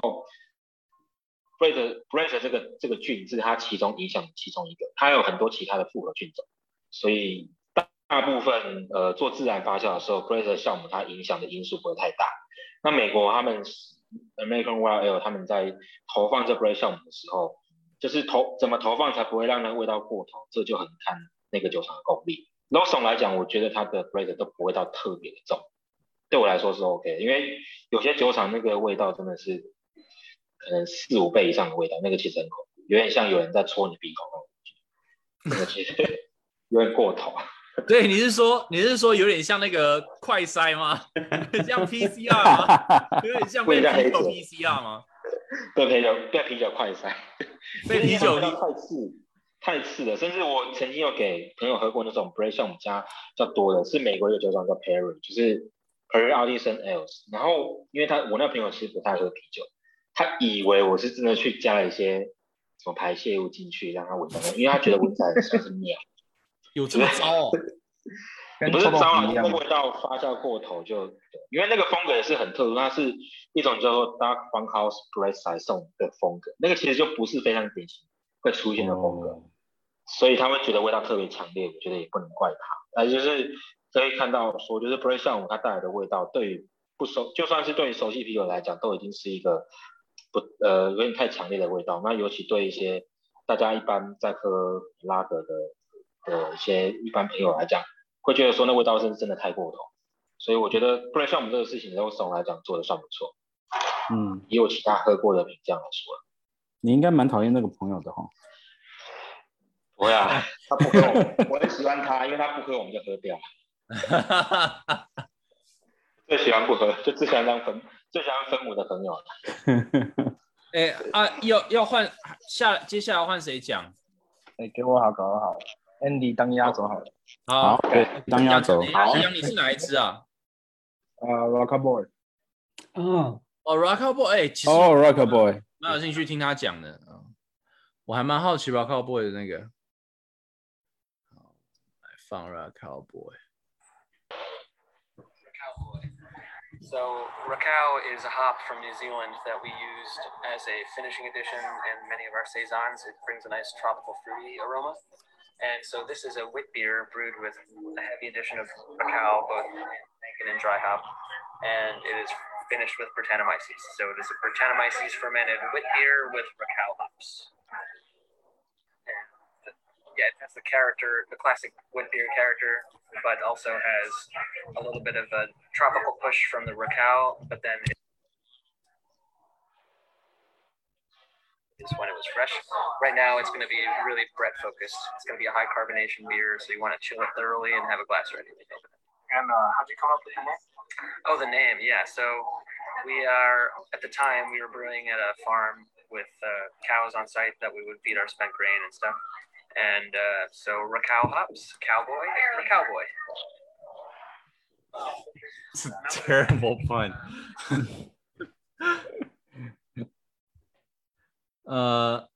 break break 这个这个菌是它其中影响其中一个，它有很多其他的复合菌种，所以大部分呃做自然发酵的时候 b r a z e r 酵母它影响的因素不会太大。那美国他们 American w i l d l 他们在投放这 b r a z e r 酵母的时候，就是投怎么投放才不会让那个味道过头，这就很看那个酒厂的功力。Lawson 来讲，我觉得它的 b r a z e r 都不会到特别的重，对我来说是 OK 的，因为有些酒厂那个味道真的是可能四五倍以上的味道，那个其实很恐怖，有点像有人在戳你鼻孔那种感觉，那个其实 [LAUGHS] 有点过头。对，你是说你是说有点像那个快筛吗？[LAUGHS] 像 PCR 吗？有点像被啤酒 PCR 吗？被啤酒被啤酒快塞，被啤酒 [LAUGHS] 快刺太次了。甚至我曾经有给朋友喝过那种 b r a 像我们家较多的，是美国一个酒厂叫 Perry，就是 Perry Alison Ales。然后因为他我那朋友其实不太喝啤酒，他以为我是真的去加了一些什么排泄物进去让他闻到，因为他觉得闻起来像是尿。[LAUGHS] 有这么糟哦？[LAUGHS] 不是糟啊，味道发酵过头就，因为那个风格也是很特殊，它是一种叫做 Dark Bunkhouse Bread Saison 的风格，那个其实就不是非常典型会出现的风格，哦所以他会觉得味道特别强烈，我觉得也不能怪他，那就是可以看到说，就是 Bread 酵母它带来的味道，对于不熟，就算是对于熟悉啤酒来讲，都已经是一个不呃有点太强烈的味道，那尤其对一些大家一般在喝拉格的。的一些一般朋友来讲，会觉得说那味道是真的太过头，所以我觉得不然像我们这个事情，从总来讲做的算不错，嗯，也有其他喝过的评价来说。你应该蛮讨厌那个朋友的哈。不会啊，他不喝我，[LAUGHS] 我很喜欢他，因为他不喝我们就喝掉。[LAUGHS] 最喜欢不喝，就最喜欢当分，最喜欢分母的朋友。[LAUGHS] 哎啊，要要换下，接下来换谁讲？哎，给我好，搞得好，Andy 当压轴好了，好，对，当压轴。好，杨，你是哪一支啊？啊，Rock Boy，哦，哦 r o c k Boy，哎，其实哦，Rock Boy，蛮有兴趣听他讲的啊，我还蛮好奇 Rock Boy 的那个。Cowboy. So Rakau is a hop from New Zealand that we used as a finishing addition in many of our saisons. It brings a nice tropical fruity aroma. And so this is a wit beer brewed with a heavy addition of Rakau, both naked and dry hop. And it is finished with Brettanomyces. So it is a Brettanomyces fermented wit beer with Rakau hops. Yeah, it has the character, the classic wit beer character, but also has a little bit of a tropical push from the Rakau, but then it is when it was fresh. Right now, it's going to be really Brett focused. It's going to be a high carbonation beer, so you want to chill it thoroughly and have a glass ready to open it. And uh, how'd you come up with the name? Oh, the name, yeah. So we are at the time we were brewing at a farm with uh, cows on site that we would feed our spent grain and stuff. And uh, so Rakau hops, cowboy, cowboy. It's a terrible pun 呃，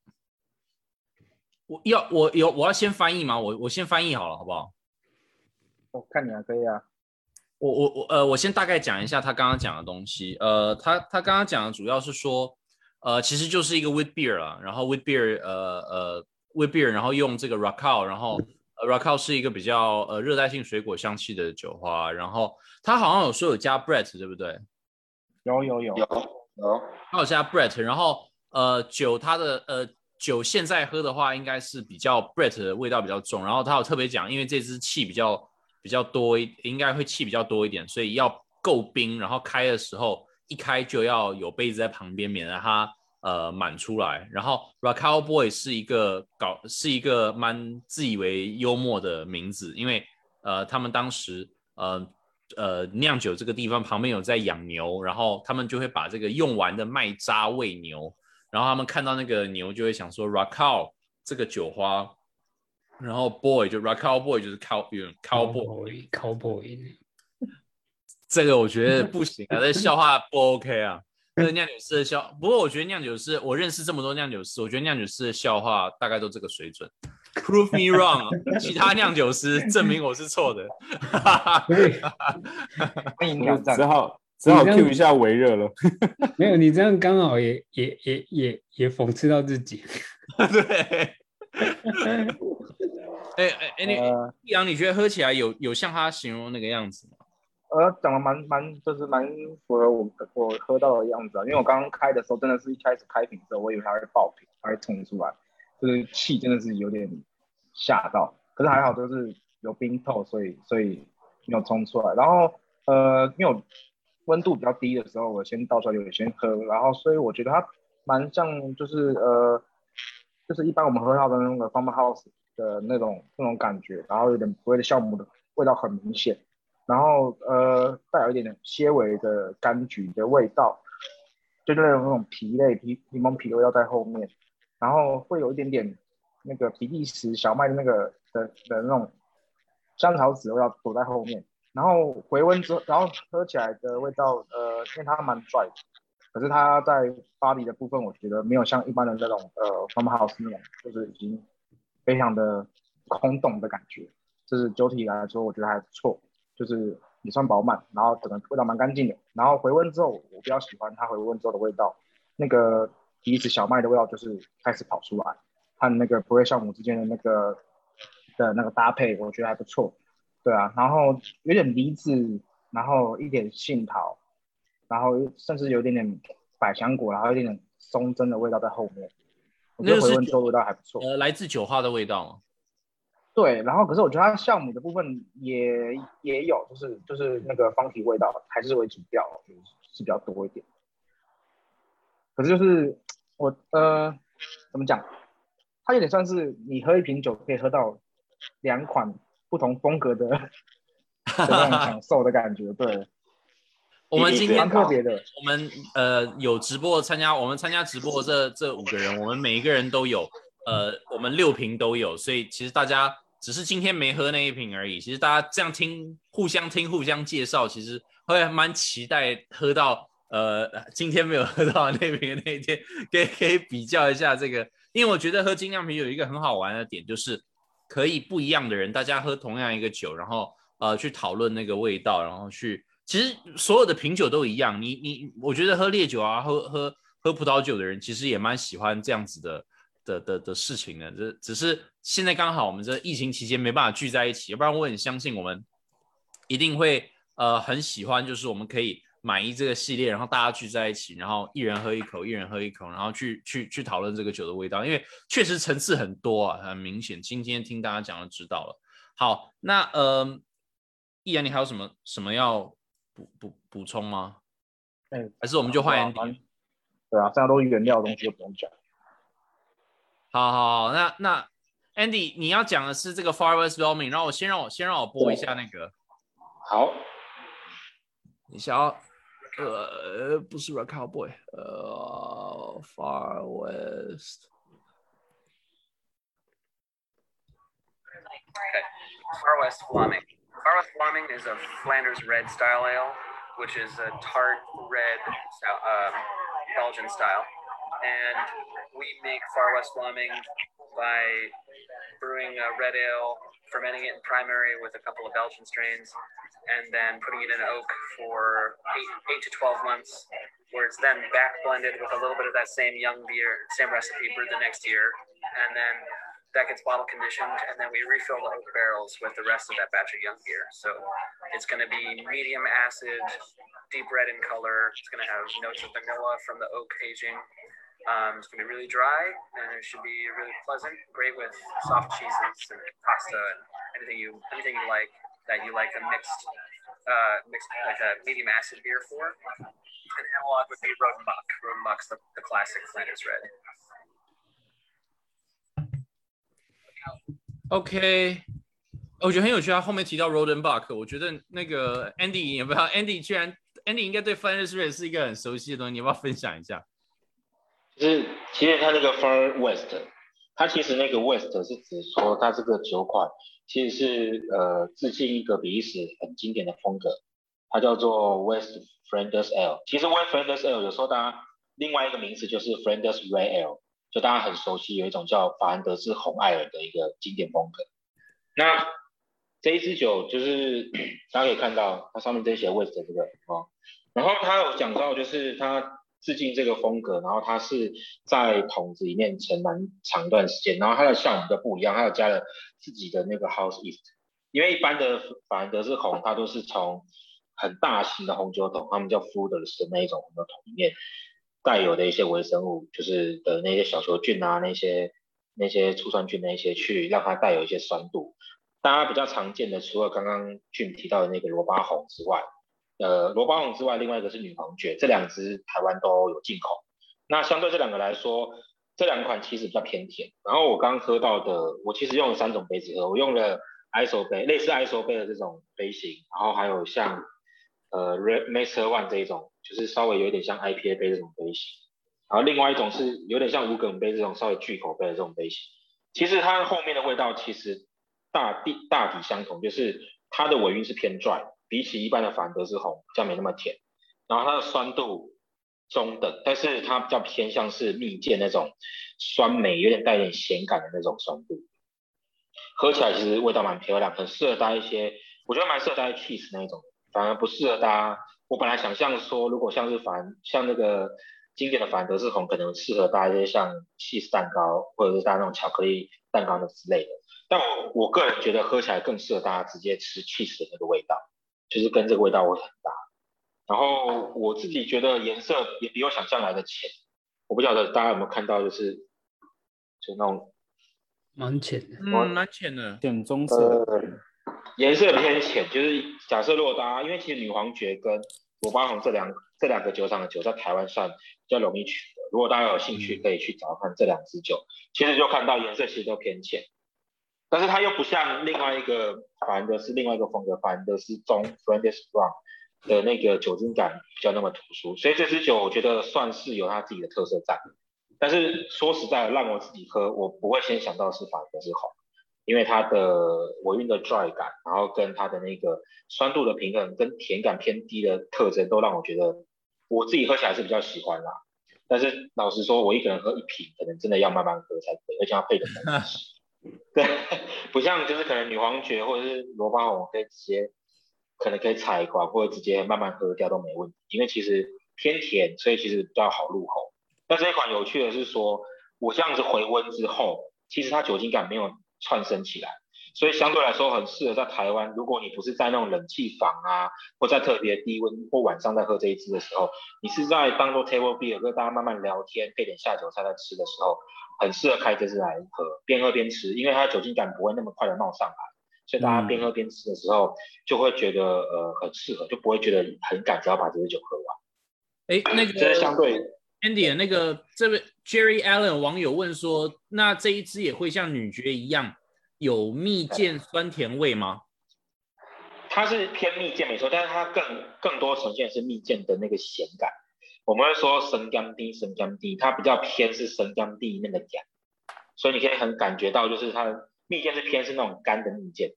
[LAUGHS] 我要我有我要先翻译吗？我我先翻译好了，好不好？我看你啊，可以啊，我我我呃，我先大概讲一下他刚刚讲的东西。呃，他他刚刚讲的主要是说，呃，其实就是一个 wheat beer 啦，然后 wheat beer 呃呃 wheat beer，然后用这个 racao，然后呃 racao 是一个比较呃热带性水果香气的酒花，然后它好像有说有加 Brett 对不对？有有有有有，它有加 Brett，然后呃酒它的呃酒现在喝的话应该是比较 Brett 的味道比较重，然后它有特别讲，因为这支气比较比较多一，应该会气比较多一点，所以要够冰，然后开的时候一开就要有杯子在旁边，免得它呃满出来。然后 Racao Boy 是一个搞是一个蛮自以为幽默的名字，因为呃他们当时呃呃酿酒这个地方旁边有在养牛，然后他们就会把这个用完的麦渣喂牛，然后他们看到那个牛就会想说 Racao 这个酒花，然后 Boy 就 Racao Boy 就是 cow 有 cowboy。cowboy，这个我觉得不行啊，这笑话不 OK 啊。这个酿酒师的笑，不过我觉得酿酒师，我认识这么多酿酒师，我觉得酿酒师的笑话大概都这个水准。Prove me wrong，[LAUGHS] 其他酿酒师证明我是错的。欢迎挑战只。好只好 Q 一下维热了。[LAUGHS] 没有你这样刚好也也也也也讽刺到自己。[LAUGHS] 对。哎哎哎，你呃易阳，你觉得喝起来有有像他形容那个样子吗？呃，长得蛮蛮就是蛮符合我我喝到的样子啊，因为我刚刚开的时候，真的是一开始开瓶之后，我以为它会爆瓶，它会冲出来，就是气真的是有点吓到，可是还好就是有冰透，所以所以没有冲出来。然后呃，因为我温度比较低的时候，我先倒出来有先喝，然后所以我觉得它蛮像就是呃，就是一般我们喝到的那个 farmhouse 的那种那种感觉，然后有点不会的酵母的味道很明显。然后呃带有一点点纤维的柑橘的味道，就是那种那种皮类皮柠檬皮的味道在后面，然后会有一点点那个比利时小麦的那个的的那种香草籽味道躲在后面，然后回温之后，然后喝起来的味道呃，因为它蛮拽的，可是它在巴黎的部分，我觉得没有像一般的那种呃 farmhouse 那种，就是已经非常的空洞的感觉，就是酒体来说，我觉得还不错。就是也算饱满，然后整个味道蛮干净的。然后回温之后，我比较喜欢它回温之后的味道，那个比利时小麦的味道就是开始跑出来，和那个普瑞酵母之间的那个的那个搭配，我觉得还不错。对啊，然后有点梨子，然后一点杏桃，然后甚至有一点点百香果，然后有一点点松针的味道在后面。我觉得回温之后味道还不错。呃，来自酒花的味道吗？对，然后可是我觉得它酵母的部分也也有，就是就是那个方体味道还是为主调，就是是比较多一点。可是就是我呃怎么讲，它有点算是你喝一瓶酒可以喝到两款不同风格的的那种享受的感觉，对，[LAUGHS] 我们今天特别的。我们呃有直播参加，我们参加直播这这五个人，我们每一个人都有，呃，我们六瓶都有，所以其实大家只是今天没喝那一瓶而已。其实大家这样听，互相听，互相介绍，其实会蛮期待喝到呃今天没有喝到那瓶的那一天，可以可以比较一下这个，因为我觉得喝精酿啤酒有一个很好玩的点，就是可以不一样的人，大家喝同样一个酒，然后呃去讨论那个味道，然后去。其实所有的品酒都一样，你你，我觉得喝烈酒啊，喝喝喝葡萄酒的人，其实也蛮喜欢这样子的的的的事情呢。这只是现在刚好我们这疫情期间没办法聚在一起，要不然我很相信我们一定会呃很喜欢，就是我们可以满意这个系列，然后大家聚在一起，然后一人喝一口，一人喝一口，然后去去去讨论这个酒的味道，因为确实层次很多啊，很明显。今天听大家讲就知道了。好，那呃，易然你还有什么什么要？补补补充吗？哎，还是我们就换 Andy？对啊，这样都是原料的东西就不用讲。好好好，那那 Andy，你要讲的是这个 Far West Bombing，然后我先让我先让我播一下那个。好，你想要呃不是 Rock Cowboy，呃 Far West。 Okay. Far West Flaming. Far West Flaming is a Flanders red style ale, which is a tart red um, Belgian style. And we make Far West Flaming by brewing a red ale, fermenting it in primary with a couple of Belgian strains, and then putting it in oak for eight, eight to 12 months, where it's then back blended with a little bit of that same young beer, same recipe brewed the next year. And then that gets bottle conditioned, and then we refill the oak barrels with the rest of that batch of young beer. So it's going to be medium acid, deep red in color. It's going to have notes of vanilla from the oak aging. Um, it's going to be really dry, and it should be really pleasant. Great with soft cheeses and pasta and anything you anything you like that you like a mixed uh, mixed like a medium acid beer for. An analog would be Rodenbach. Rodenbach's the, the classic Flanders Red. OK，我觉得很有趣。他后面提到 Rodenbach，我觉得那个 Andy 也不知道，Andy 居然 Andy 应该对 Flanders Red 是一个很熟悉的东西，你要不要分享一下？ 就是其实它那个 Far West，它其实那个 West 是指说它这个酒款其实是呃致敬一个比利时很经典的风格，它叫做 West Flanders Ale。其实 West Flanders Ale 有时候大家另外一个名词就是 Flanders Red Ale，就大家很熟悉有一种叫法兰德斯红艾尔的一个经典风格。那这一支酒就是 [COUGHS] 大家可以看到它上面这些 West 这个哦，然后它有讲到就是它。致敬这个风格，然后它是在桶子里面沉蛮长一段时间，然后它的项目就不一样，它有加了自己的那个 house yeast，因为一般的法兰德斯红它都是从很大型的红酒桶，他们叫 fooders 的那一种红酒桶里面带有的一些微生物，就是的那些小球菌啊，那些那些醋酸菌那些去让它带有一些酸度。大家比较常见的，除了刚刚俊提到的那个罗巴红之外。呃，罗邦红之外，另外一个是女皇爵，这两支台湾都有进口。那相对这两个来说，这两款其实比较偏甜。然后我刚喝到的，我其实用了三种杯子喝，我用了 ISO 杯，类似 ISO 杯的这种杯型，然后还有像呃 Red Master One 这一种，就是稍微有点像 IPA 杯这种杯型。然后另外一种是有点像无梗杯这种稍微巨口杯的这种杯型。其实它后面的味道其实大地大体相同，就是它的尾韵是偏 dry。比起一般的法德斯红，比较没那么甜，然后它的酸度中等，但是它比较偏向是蜜饯那种酸梅，有点带点咸感的那种酸度，喝起来其实味道蛮漂亮，很适合搭一些，我觉得蛮适合搭 cheese 那一种，反而不适合搭。我本来想象说，如果像是凡像那个经典的法德斯红，可能适合搭一些像 cheese 蛋糕，或者是搭那种巧克力蛋糕的之类的。但我我个人觉得喝起来更适合大家直接吃 cheese 的那个味道。就是跟这个味道会很搭，然后我自己觉得颜色也比我想象来的浅，我不晓得大家有没有看到，就是就那种蛮浅的，嗯，蛮浅的，浅棕色，颜色偏浅。就是假设如果大家，因为其实女皇爵跟罗巴红这两这两个酒厂的酒在台湾算比较容易取得，如果大家有兴趣可以去找看这两支酒，其实就看到颜色其实都偏浅。但是它又不像另外一个法兰德斯另外一个风格，法兰德斯中 f r a n d e s Brown） 的那个酒精感比较那么突出，所以这支酒我觉得算是有它自己的特色在。但是说实在，让我自己喝，我不会先想到是法兰德斯红，因为它的尾韵的 dry 感，然后跟它的那个酸度的平衡跟甜感偏低的特征，都让我觉得我自己喝起来是比较喜欢啦。但是老实说，我一个人喝一瓶，可能真的要慢慢喝才可以，而且要配的很 [LAUGHS] 吃。[LAUGHS] 对，不像就是可能女皇爵或者是罗巴红可以直接，可能可以采一罐或者直接慢慢喝掉都没问题，因为其实偏甜，所以其实比较好入口。那这一款有趣的是说，我这样子回温之后，其实它酒精感没有窜升起来，所以相对来说很适合在台湾。如果你不是在那种冷气房啊，或在特别低温或晚上在喝这一支的时候，你是在当做 table beer 跟大家慢慢聊天，配点下酒菜在吃的时候。很适合开这支来喝，边喝边吃，因为它酒精感不会那么快的冒上来，所以大家边喝边吃的时候就会觉得呃很适合，就不会觉得很赶着要把这支酒喝完。哎，那个这是相对 Andy 那个这位 Jerry Allen 网友问说，那这一支也会像女爵一样有蜜饯酸甜味吗？它是偏蜜饯没错，但是它更更多呈现是蜜饯的那个咸感。我们会说生姜地，生姜地，它比较偏是生姜地里面的姜，所以你可以很感觉到，就是它蜜饯是偏是那种干的蜜饯。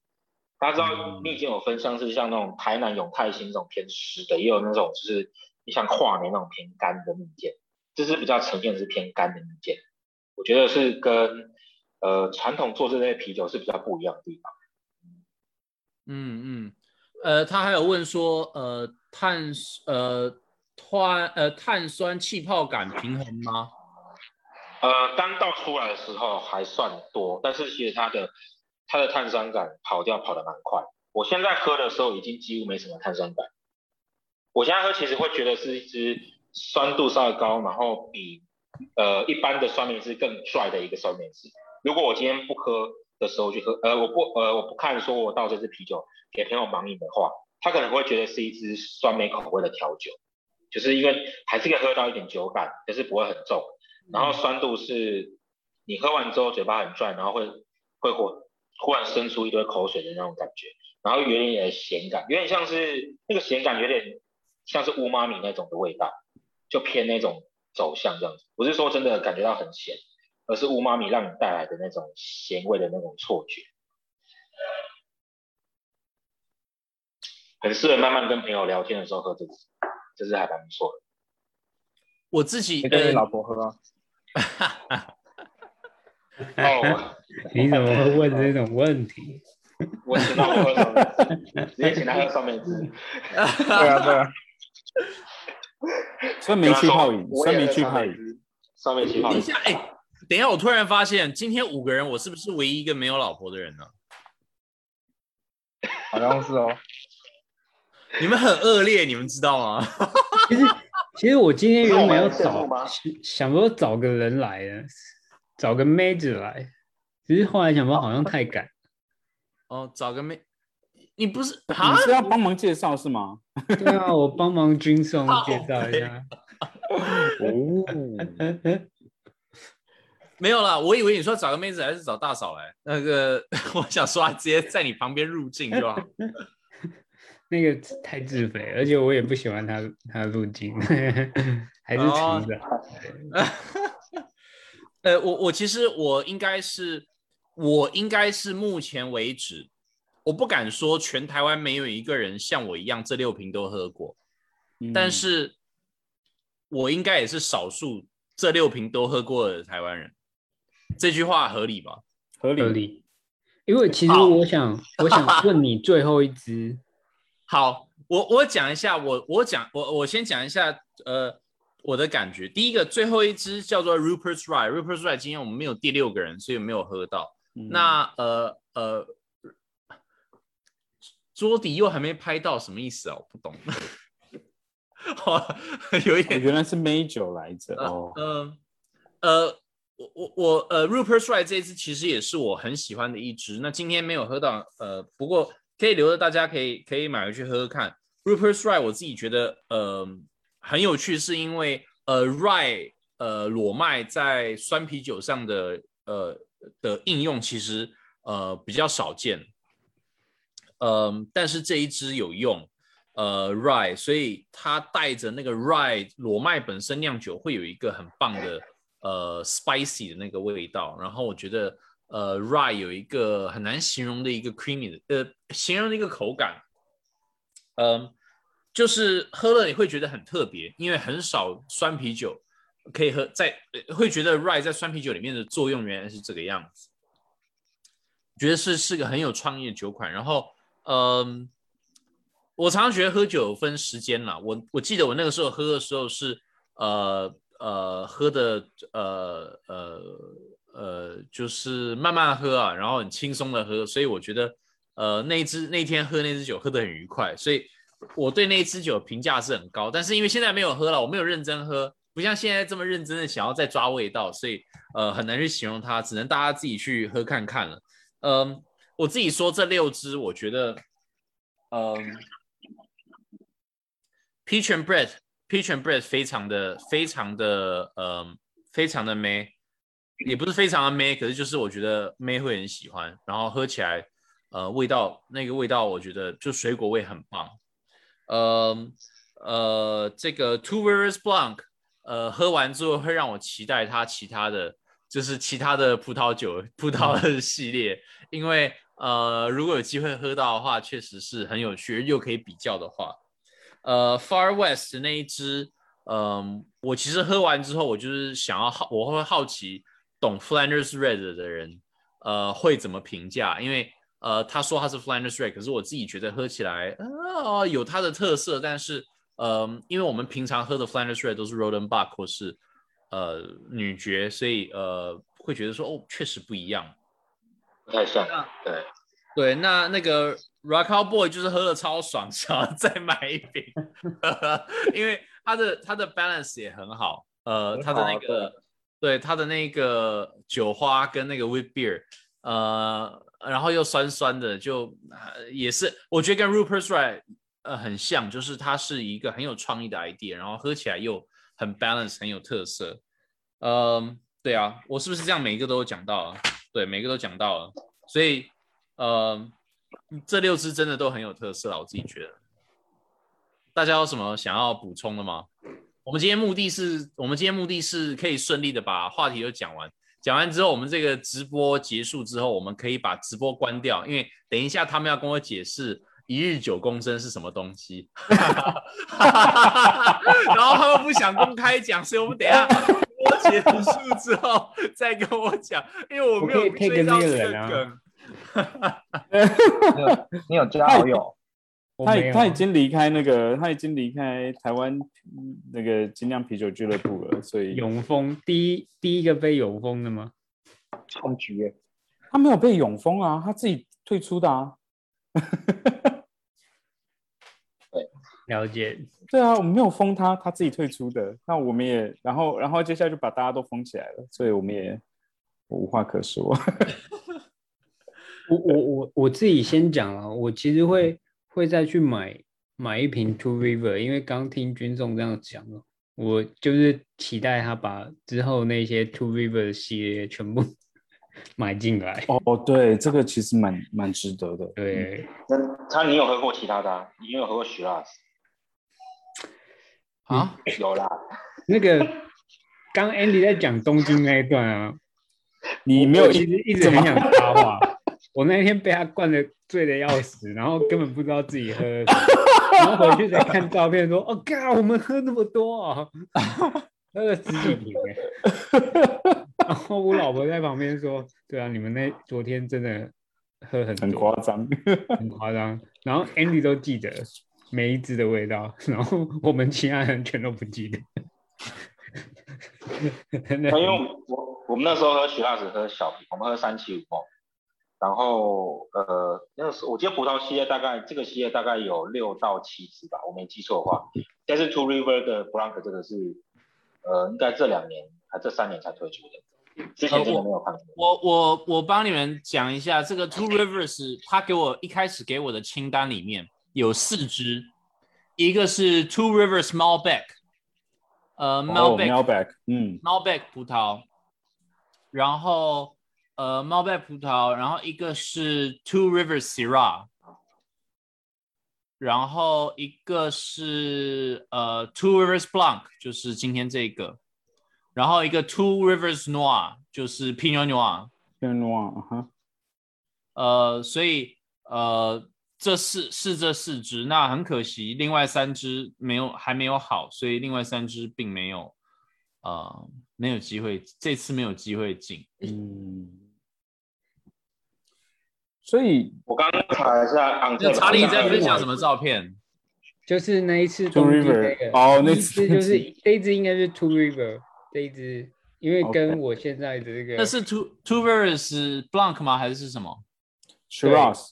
大家知道蜜饯有分像是像那种台南永泰兴这种偏湿的，也有那种就是你像跨年那种偏干的蜜饯，这是比较呈现是偏干的蜜饯。我觉得是跟呃传统做这类啤酒是比较不一样的地方。嗯嗯。呃，他还有问说，呃，碳呃碳呃碳酸气泡感平衡吗？呃，刚倒出来的时候还算多，但是其实它的它的碳酸感跑掉跑得蛮快。我现在喝的时候已经几乎没什么碳酸感。我现在喝其实会觉得是一支酸度稍微高，然后比呃一般的酸梅汁更拽的一个酸梅汁。如果我今天不喝的时候去喝，呃，我不呃我不看说我倒这支啤酒给朋友盲饮的话，他可能会觉得是一支酸梅口味的调酒，就是因为还是可以喝到一点酒感，可是不会很重。然后酸度是你喝完之后嘴巴很转，然后会会忽忽然生出一堆口水的那种感觉，然后有点点咸感，有点像是那个咸感有点像是乌妈米那种的味道，就偏那种走向这样子，不是说真的感觉到很咸，而是乌妈咪让你带来的那种咸味的那种错觉，很适合慢慢跟朋友聊天的时候喝这支，这支还蛮不错的。我自己跟你呃老婆喝啊？[LAUGHS] 哦，[LAUGHS] 你怎么会问这种问题？我请他喝双面，直接请他喝上面支。对啊对啊，[LAUGHS] 酸梅气泡饮，酸梅气泡饮，上面汁，双面气泡饮。等一下，哎、等一下，我突然发现今天五个人，我是不是唯一一个没有老婆的人呢？好像是哦。你们很恶劣，你们知道吗？[LAUGHS] 其实其实我今天原本要找想说找个人来的，找个妹子来，只是后来想说好像太赶。哦，找个妹，你不是你啊？是要帮忙介绍是吗？对啊，我帮忙君送 [LAUGHS] 介绍一下。[LAUGHS] 哦，没有啦，我以为你说找个妹子还是找大嫂来。那个，[LAUGHS] 我想说，直接在你旁边入境就好。[LAUGHS] 那个太自肥，而且我也不喜欢他他入境，[LAUGHS] 还是哦处的。呃，我我其实我应该是，我应该是目前为止，我不敢说全台湾没有一个人像我一样这六瓶都喝过，但嗯是我应该也是少数这六瓶都喝过的台湾人。这句话合理吧？合理合理。因为其实我想，[LAUGHS] 我想问你最后一支，好，我我讲一下，我我讲我我先讲一下，呃，我的感觉。第一个，最后一支叫做 Rupert's Rye，Rupert's Rye 今天我们没有第六个人，所以没有喝到。嗯那呃呃，桌底又还没拍到，什么意思啊？我不懂。[LAUGHS] [LAUGHS] 有一点原来是美酒来着呃哦，呃呃，我我我呃，Rupert's Rye 这一支其实也是我很喜欢的一支。那今天没有喝到，呃，不过可以留着，大家可以可以买回去喝喝看。Rupert's Rye 我自己觉得呃很有趣，是因为呃 Rye 呃裸麦在酸啤酒上的呃的应用其实呃比较少见，嗯、但是这一支有用。呃 rye，所以它带着那个 rye 裸麦本身酿酒会有一个很棒的呃 spicy 的那个味道，然后我觉得呃，ry 有一个很难形容的一个 creamy 的呃形容的一个口感，嗯、就是喝了你会觉得很特别，因为很少酸啤酒可以喝在会觉得 ry 在酸啤酒里面的作用原来是这个样子，觉得是是个很有创意的酒款，然后嗯。我常常觉得喝酒分时间啦。我我记得我那个时候喝的时候是呃呃喝的呃呃呃就是慢慢喝啊，然后很轻松的喝，所以我觉得呃那支那天喝那支酒喝得很愉快，所以我对那支酒评价是很高。但是因为现在没有喝了，我没有认真喝，不像现在这么认真的想要再抓味道，所以呃很难去形容它，只能大家自己去喝看看了。嗯，我自己说这六支，我觉得嗯。Peach and bread Bread，Peach and Bread 非常的非常的呃非常的美，也不是非常的美，可是就是我觉得妹会很喜欢，然后喝起来呃味道那个味道我觉得就水果味很棒，呃呃这个 Two Rivers Blanc，呃喝完之后会让我期待它其他的就是其他的葡萄酒葡萄的系列，因为呃如果有机会喝到的话，确实是很有趣又可以比较的话。呃，Far West 那一支，嗯，我其实喝完之后，我就是想要好，我会好奇懂 Flanders Red 的人，呃，会怎么评价？因为呃，他说他是 Flanders Red，可是我自己觉得喝起来呃有它的特色，但是呃，因为我们平常喝的 Flanders Red 都是 r o d e n b a c k 或是呃女爵，所以呃会觉得说哦确实不一样。不太像，对，对，那那个 Rock Out Boy 就是喝的超爽，[LAUGHS] 想要再买一瓶，[LAUGHS] 因为它的它的 balance 也很好，呃，它的那个对它的那个酒花跟那个 wheat beer，呃，然后又酸酸的，就、呃也是我觉得跟 Rupert's Right 呃很像，就是它是一个很有创意的 idea，然后喝起来又很 balance，很有特色。嗯，对啊，我是不是这样每一个都有讲到啊？对，每个都讲到了，所以呃，这六支真的都很有特色啊，我自己觉得。大家有什么想要补充的吗？我们今天目的是，我们今天目的是可以顺利的把话题都讲完。讲完之后，我们这个直播结束之后，我们可以把直播关掉，因为等一下他们要跟我解释一日九公升是什么东西，[LAUGHS] 然后他们不想公开讲，所以我们等一下播结束之后再跟我讲，因为我没有追到这个梗。[LAUGHS] 你有你有加好友，他他已经离开那个，他已经离开台湾嗯那个精酿啤酒俱乐部了，所以永丰第一第一个被永丰的吗？超局耶，他没有被永丰啊，他自己退出的啊。[LAUGHS] 了解，对啊，我们没有封他，他自己退出的。那我们也，然后然后接下来就把大家都封起来了，所以我们也无话可说。[LAUGHS] 我我我我自己先讲了，我其实会会再去买买一瓶 Two River，因为刚听军众这样讲了，我就是期待他把之后那些 Two River 的系列全部 [LAUGHS] 买进来。哦，对，这个其实蛮蛮值得的。对，那他你有喝过其他的、啊？你有喝过 Shiraz？啊，有啦，[LAUGHS] 那个刚 Andy 在讲东京那一段啊，你没有我其实一直很想插话。我那天被他灌的醉的要死，然后根本不知道自己喝了什么，然后回去再看照片说：“哦，God，我们喝那么多啊，喝了十几瓶哎。”然后我老婆在旁边说：“对啊，你们那昨天真的喝很多，很夸张。很夸张。”然后 Andy 都记得每一支的味道，然后我们其他人全都不记得。[LAUGHS] 因为我我们那时候喝 Shiraz 喝小瓶，我们喝三七五梦，然后呃那个时候我记得葡萄系列大概这个系列大概有六到七支吧，我没记错的话。但是 Two River 的 Blanc 这个是呃应该这两年还这三年才推出的，之前真的没有看过。我我我帮你们讲一下，这个 Two Rivers，他给我一开始给我的清单里面有四支，一个是 Two Rivers Malbec，呃哦 Malbec、Malbec，嗯，Malbec 葡萄，然后呃 Malbec 葡萄，然后一个是 Two Rivers Syrah，然后一个是呃 Two Rivers Blanc，就是今天这个，然后一个 Two Rivers Noir，就是 Pinot Noir。pino noir 哈，呃，所以呃，这四是这四只，那很可惜，另外三只没有还没有好，所以另外三只并没有呃没有机会，这次没有机会进。嗯，所以我刚刚查了一下，昂那查理在分享什么照片？就是那一次 Two River，那个哦那一次就是这一只应该是 Two River 这一只，因为跟我现在的这个那是 Two Two Rivers Blanc 吗？还是是什么？Shiraz，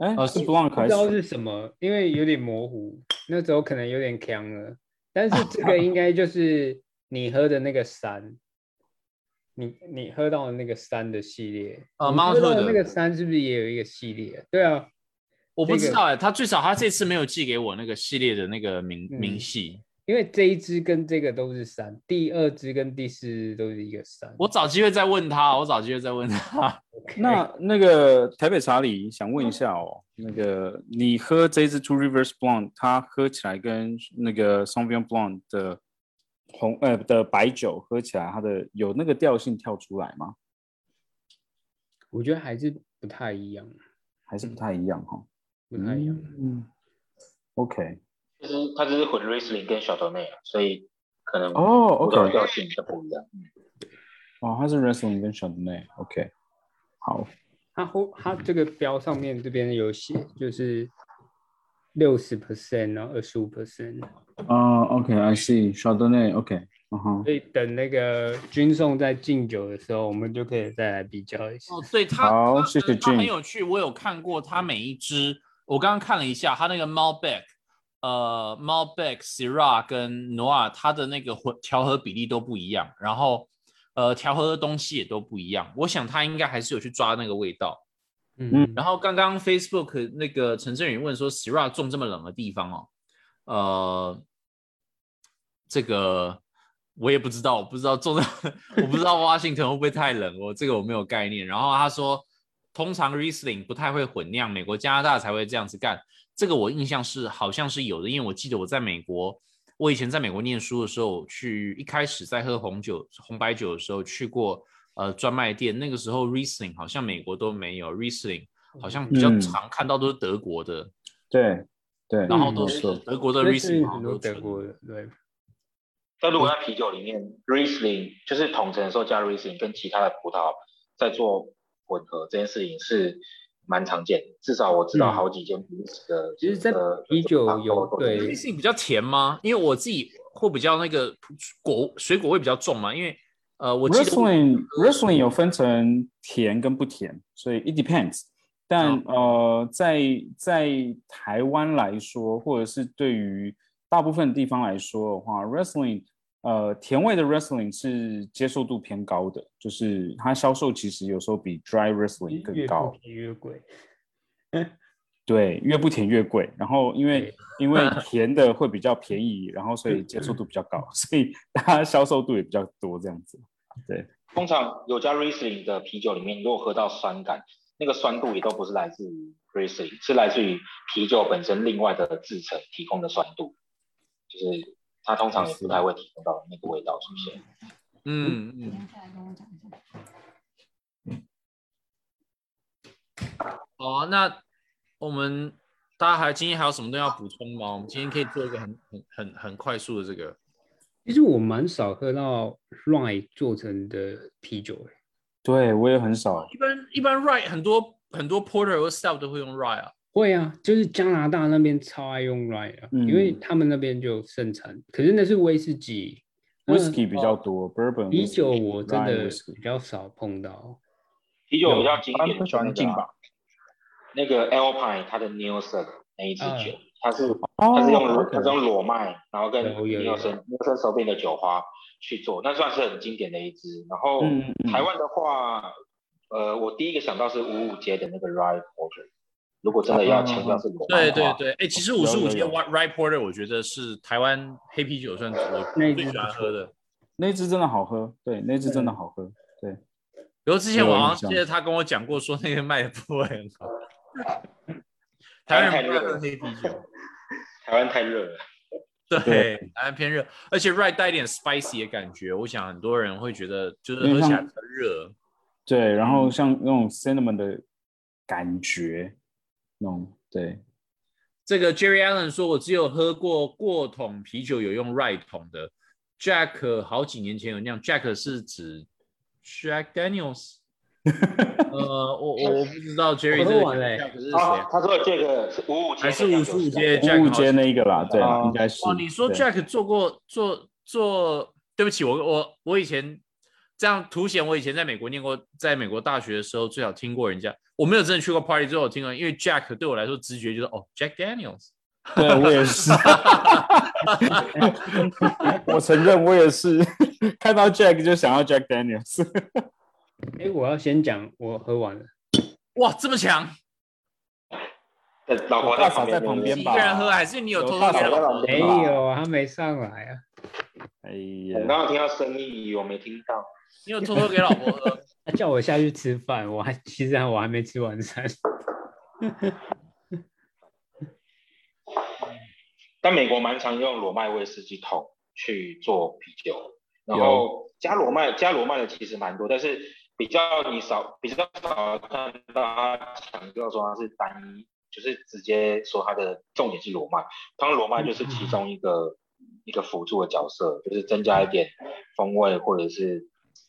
哎，呃是 Blanc 还不知道是是什么，因为有点模糊，那时候可能有点呛了。但是这个 [LAUGHS] 应该就是你喝的那个山，你你喝到的那个山的系列。呃你喝的那个山是不是也有一个系列？对啊，我不知道哎、他最少他这次没有寄给我那个系列的那个明、嗯明细，因为这一支跟这个都是山，第二支跟第四支都是一个山。我找机会再问他，我找机会再问他。[LAUGHS] 那那个台北茶里想问一下哦，那个你喝这支 Two Rivers Blonde，它喝起来跟那个 Sauvignon Blonde 的红呃的白酒喝起来，它的有那个调性跳出来吗？我觉得还是不太一样，还是不太一样哈、不太一样。嗯，OK，就是它就是混 Riesling 跟小豆内啊，所以可能哦，OK，调性就不一样。哦，它是 Riesling 跟 Chardonnay，OK，、好，它后它这个标上面这边有写，就是六十 percent，然后二十五 percent，哦，OK，I see，稍等内，OK，嗯哼，所以等那个军送在敬酒的时候，我们就可以再来比较一下。哦，对它，它好谢谢它很有趣，我有看过它每一只，我刚刚看了一下，它那个 Malbec，呃，Malbec、Syrah 跟 Noir，它的那个混调和比例都不一样，然后呃，调和的东西也都不一样。我想它应该还是有去抓那个味道。嗯，然后刚刚 Facebook 那个陈振宇问说，Syrah 种这么冷的地方哦，呃，这个我也不知道，我不知道种的，[LAUGHS] 我不知道 Washington 会不会太冷，我这个我没有概念。然后他说，通常 Riesling 不太会混酿，美国、加拿大才会这样子干。这个我印象是好像是有的，因为我记得我在美国，我以前在美国念书的时候，去一开始在喝红酒、红白酒的时候去过呃专卖店，那个时候 Riesling 好像美国都没有，Riesling 好像比较嗯常看到都是德国的，对对，然后都是德国的 Riesling 是很多好像都纯德国的，对，但如果在啤酒里面，Riesling 就是统称的时候加 Riesling 跟其他的葡萄在做混合这件事情是蛮常见的，至少我知道嗯好几间啤酒的。其实在呃啤酒有对 Riesling 比较甜吗？因为我自己会比较那个果水果味比较重嘛，因为呃我记得我 Riesling Riesling 有分成甜跟不甜，所以 it depends。但呃，在在台湾来说，或者是对于大部分地方来说的话，wrestling 呃甜味的 wrestling 是接受度偏高的，就是它销售其实有时候比 dry wrestling 更越高不。便越贵。对，越不甜越贵。然后因为因为 [LAUGHS] 甜的会比较便宜，然后所以接受度比较高，[LAUGHS] 所以大家销售度也比较多这样子。对，通常有加 Riesling 的啤酒里面，如果喝到酸感，那个酸度也都不是来自于 Riesling，是来自于啤酒本身另外的制成提供的酸度，就是它通常也不太会提供到那个味道出现。嗯嗯。好啊，那我们大家还今天还有什么东西要补充吗？我们今天可以做一个很很很很快速的这个。其实我蛮少喝到 rye 做成的啤酒，欸对我也很少。一般一般 rye 很多很多 porter 和 stout 都会用 rye 啊。会啊，就是加拿大那边超爱用 rye 啊，嗯因为他们那边就盛产，可是那是威士忌。那 Whisky 比较多，Bourbon 啤酒我真的比较少碰到。啤酒比较经典，喜欢进吧？那个 Alpine 它的 Nielsen 那一支酒，嗯它是哦它是用它是用裸麦，然后跟有有有 Nielsen Nielsen 手柄的酒花去做，那算是很经典的一支。然后台湾的话，呃，我第一个想到是五五街的那个 Rye Porter，如果真的要强调是对对对，哎，其实五十五届有有有 rye porter 我觉得是台湾黑啤酒算是我最喜欢喝的。那支真的好喝，对，那支真的好喝，对。比如之前我好像记得他跟我讲过，说那个卖的不会很好。台湾人不爱喝黑啤酒，台湾太热了。对，台湾偏热，而且 rye 带一点 spicy 的感觉，我想很多人会觉得就是喝起来比较热。对，然嗯后像那种 cinnamon 的感觉，那种对，这个 Jerry Allen 说，我只有喝过过桶啤酒有用 rye 桶的，Jack 好几年前有酿，Jack 是指 Jack Daniels。[LAUGHS] 呃，我我我 [LAUGHS] 不知道 Jerry Jack 是谁他啊？他说的这个是五五街，还是五十五街五 Jack 五好像街那一个啦，对，哦应该是。哦，你说 Jack 做过做做，对不起，我我我以前这样凸显我以前在美国念过，在美国大学的时候最好听过人家，我没有真的去过 party，最后我听过，因为 Jack 对我来说直觉就是哦，Jack Daniels。对我也是，[LAUGHS] 我承认我也是，看到 Jack 就想要 Jack Daniels。哎，我要先讲，我喝完了。哇，这么强！对老婆大嫂在旁边一旁边吧个人喝，还是你有偷偷给老婆旁？没有，他没上来啊。哎我刚呀，刚听到声音，我没听到。你有偷偷给老婆喝？[LAUGHS] 他叫我下去吃饭，我还其实我还没吃晚餐。[LAUGHS] 但美国蛮常用裸麦威士忌桶去做啤酒，然后加裸麦加裸麦的其实蛮多，但是比较你少比较少看到他强调说他是单一，就是直接说它的重点是罗麦，当然裸麦就是其中一个 [LAUGHS] 一个辅助的角色，就是增加一点风味或者是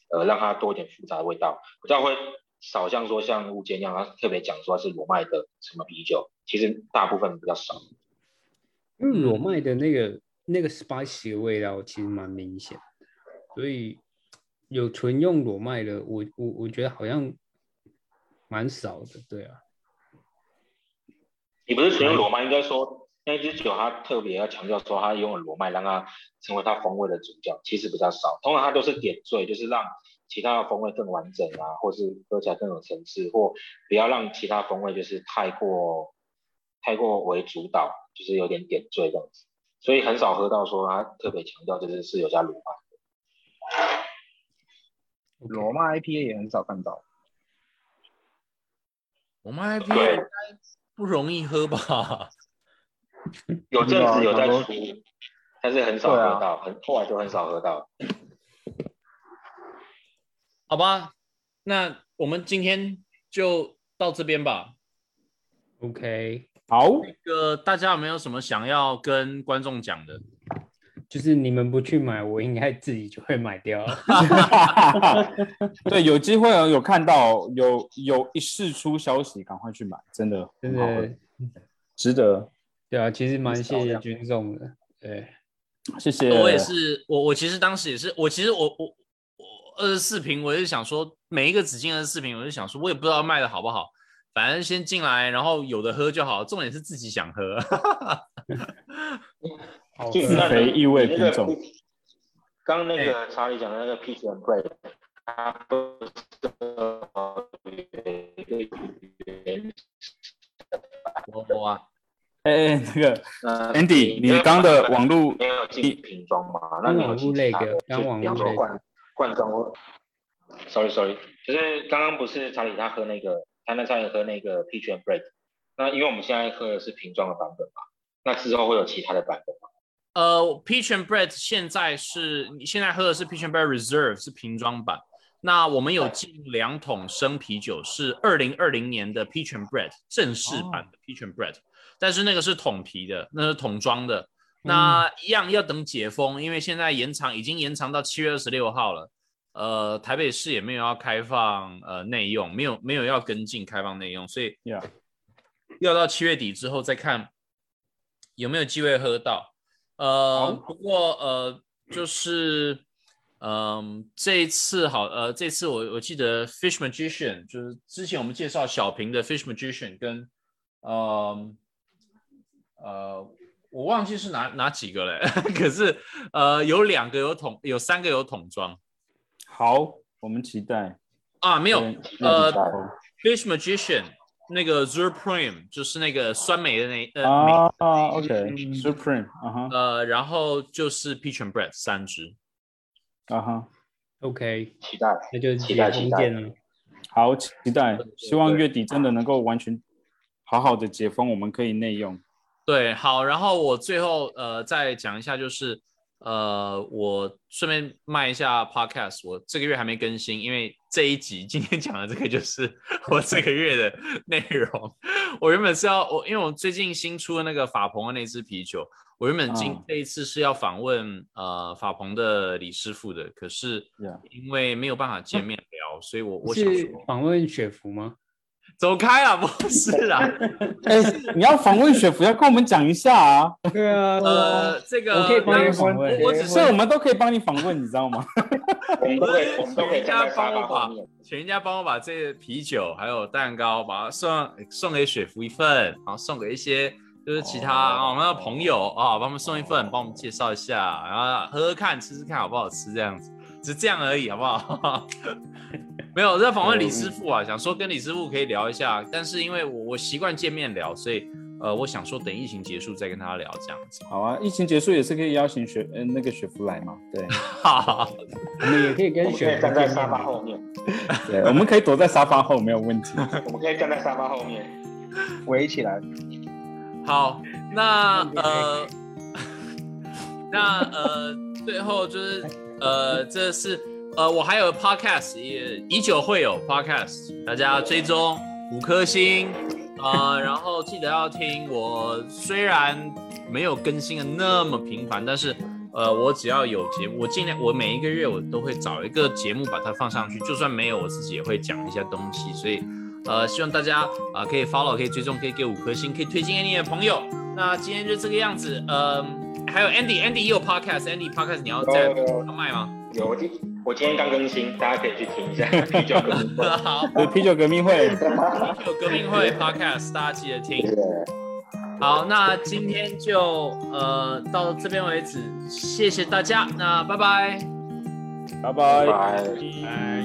呃让它多一点复杂的味道，比较会少像说像物件一样，他特别讲说是罗麦的什么啤酒，其实大部分比较少。因为罗麦的那个那个 spicy 的味道其实蛮明显的，所以有纯用裸麦的，我我我觉得好像蛮少的，对啊。你不是纯用裸麦，应该说那一支酒它特别要强调说它用了裸麦，让它成为它风味的主角，其实比较少。通常它都是点缀，就是让其他的风味更完整啊，或是喝起来更有层次，或不要让其他风味就是太过太过为主导，就是有点点缀这样子。所以很少喝到说它特别强调就是是有加裸麦。罗马 IPA 也很少看到。我们对 IPA 应该不容易喝吧？[LAUGHS] 有阵子有在出，但是很少喝到，很后来就很少喝到。好吧，那我们今天就到这边吧。OK，好，那个大家有没有什么想要跟观众讲的？就是你们不去买，我应该自己就会买掉。[LAUGHS] [LAUGHS] 对，有机会哦，有看到有有一试出消息，赶快去买，真的真很好喝的，值得，对啊，其实蛮谢谢军众的。对，谢谢。我也是，我我其实当时也是，我其实我我我二十四瓶，我就想说每一个只进二十四瓶，我就想说，我也不知道卖的好不好，反正先进来，然后有的喝就好，重点是自己想喝。[LAUGHS] 好就喝肥意味品种。刚刚那个查理讲的那个 peach and bread，它都是我啊，哎 [LAUGHS] 哎，那个呃 Andy，你刚的网络没有进瓶装嘛？那你有刚网路那个进其他的，就比刚网路那个方说罐罐装或，sorry sorry，就是刚刚不是查理他喝那个，他那查理喝那个 peach and bread，那因为我们现在喝的是瓶装的版本嘛，那之后会有其他的版本吗？呃，Peach and Bread 现在是你现在喝的是 Peach and Bread Reserve 是瓶装版，那我们有进两桶生啤酒，是二零二零年的 Peach and Bread 正式版的 Peach and Bread，、但是那个是桶啤的，那是桶装的。那一样要等解封，因为现在延长已经延长到七月二十六号了。呃，台北市也没有要开放呃内用，没有没有要跟进开放内用，所以要到七月底之后再看有没有机会喝到。呃，不过呃，就是嗯、这一次好，呃，这次我我记得 Fish Magician 就是之前我们介绍小瓶的 Fish Magician 跟呃呃，我忘记是哪哪几个嘞，[LAUGHS] 可是呃有两个有桶，有三个有桶装。好，我们期待。啊，没有呃 Fish Magician 那个 Supreme 就是那个酸梅的那呃啊啊，OK，Supreme，啊哈，呃，然后就是 Peach and Bread 三支。啊哈，OK，期待，那就期待期待封见了。好期待，希望月底真的能够完全好好的解封，我们可以内用。对，好，然后我最后呃再讲一下，就是呃我顺便卖一下 podcast，我这个月还没更新，因为这一集今天讲的这个就是 [LAUGHS] 我这个月的内容。我原本是要我，因为我最近新出的那个法鹏的那只啤酒，我原本今、嗯这一次是要访问呃法鹏的李师傅的，可是因为没有办法见面聊，所以我我想说访问雪芙吗？走开啊，[LAUGHS] 不是啊。[LAUGHS] 哎，你要访问雪芙，要跟我们讲一下啊，对啊，呃，这个我可以帮你那访问我我只是我是们都可以帮你访问，你知道吗？我们都可以，我们都可以人家帮我把。请人家帮我把这个啤酒还有蛋糕，把它送送给雪芙一份，然后送给一些就是其他、我们的朋友啊，帮他们送一份，帮我们介绍一下，然后喝喝看，吃吃看好不好吃，这样子，只是这样而已，好不好？[LAUGHS] 没有，我在访问李师傅啊，想说跟李师傅可以聊一下，但是因为我我习惯见面聊，所以呃，我想说等疫情结束再跟他聊这样子。好啊，疫情结束也是可以邀请雪呃那个雪芙来嘛，对哈哈，[LAUGHS] 我们也可以跟们可以站在沙发嘛。后面，对，我们可以躲在沙发后没有问题。[LAUGHS] 我们可以站在沙发后面。围起来。[LAUGHS] 好，那呃，那呃，最后就是呃，这是呃，我还有 podcast 也以久会有 podcast，大家追踪五颗星啊、呃 [LAUGHS] 然后记得要听。我虽然没有更新的那么频繁，但是呃，呃，我只要有节目，我尽量我每一个月我都会找一个节目把它放上去，就算没有，我自己也会讲一些东西。所以，呃，希望大家啊、可以 follow，可以追踪，可以给五颗星，可以推荐给你的朋友。那今天就这个样子，呃，还有 Andy，Andy 也有 podcast，Andy podcast 你要在有有有要卖吗？有我今天刚更新，大家可以去听一下 [LAUGHS] 啤酒革命会。好，对啤酒革命会，啤酒革命会 podcast，大家记得听。好，那今天就呃到这边为止，谢谢大家，那拜拜。拜拜。拜。拜。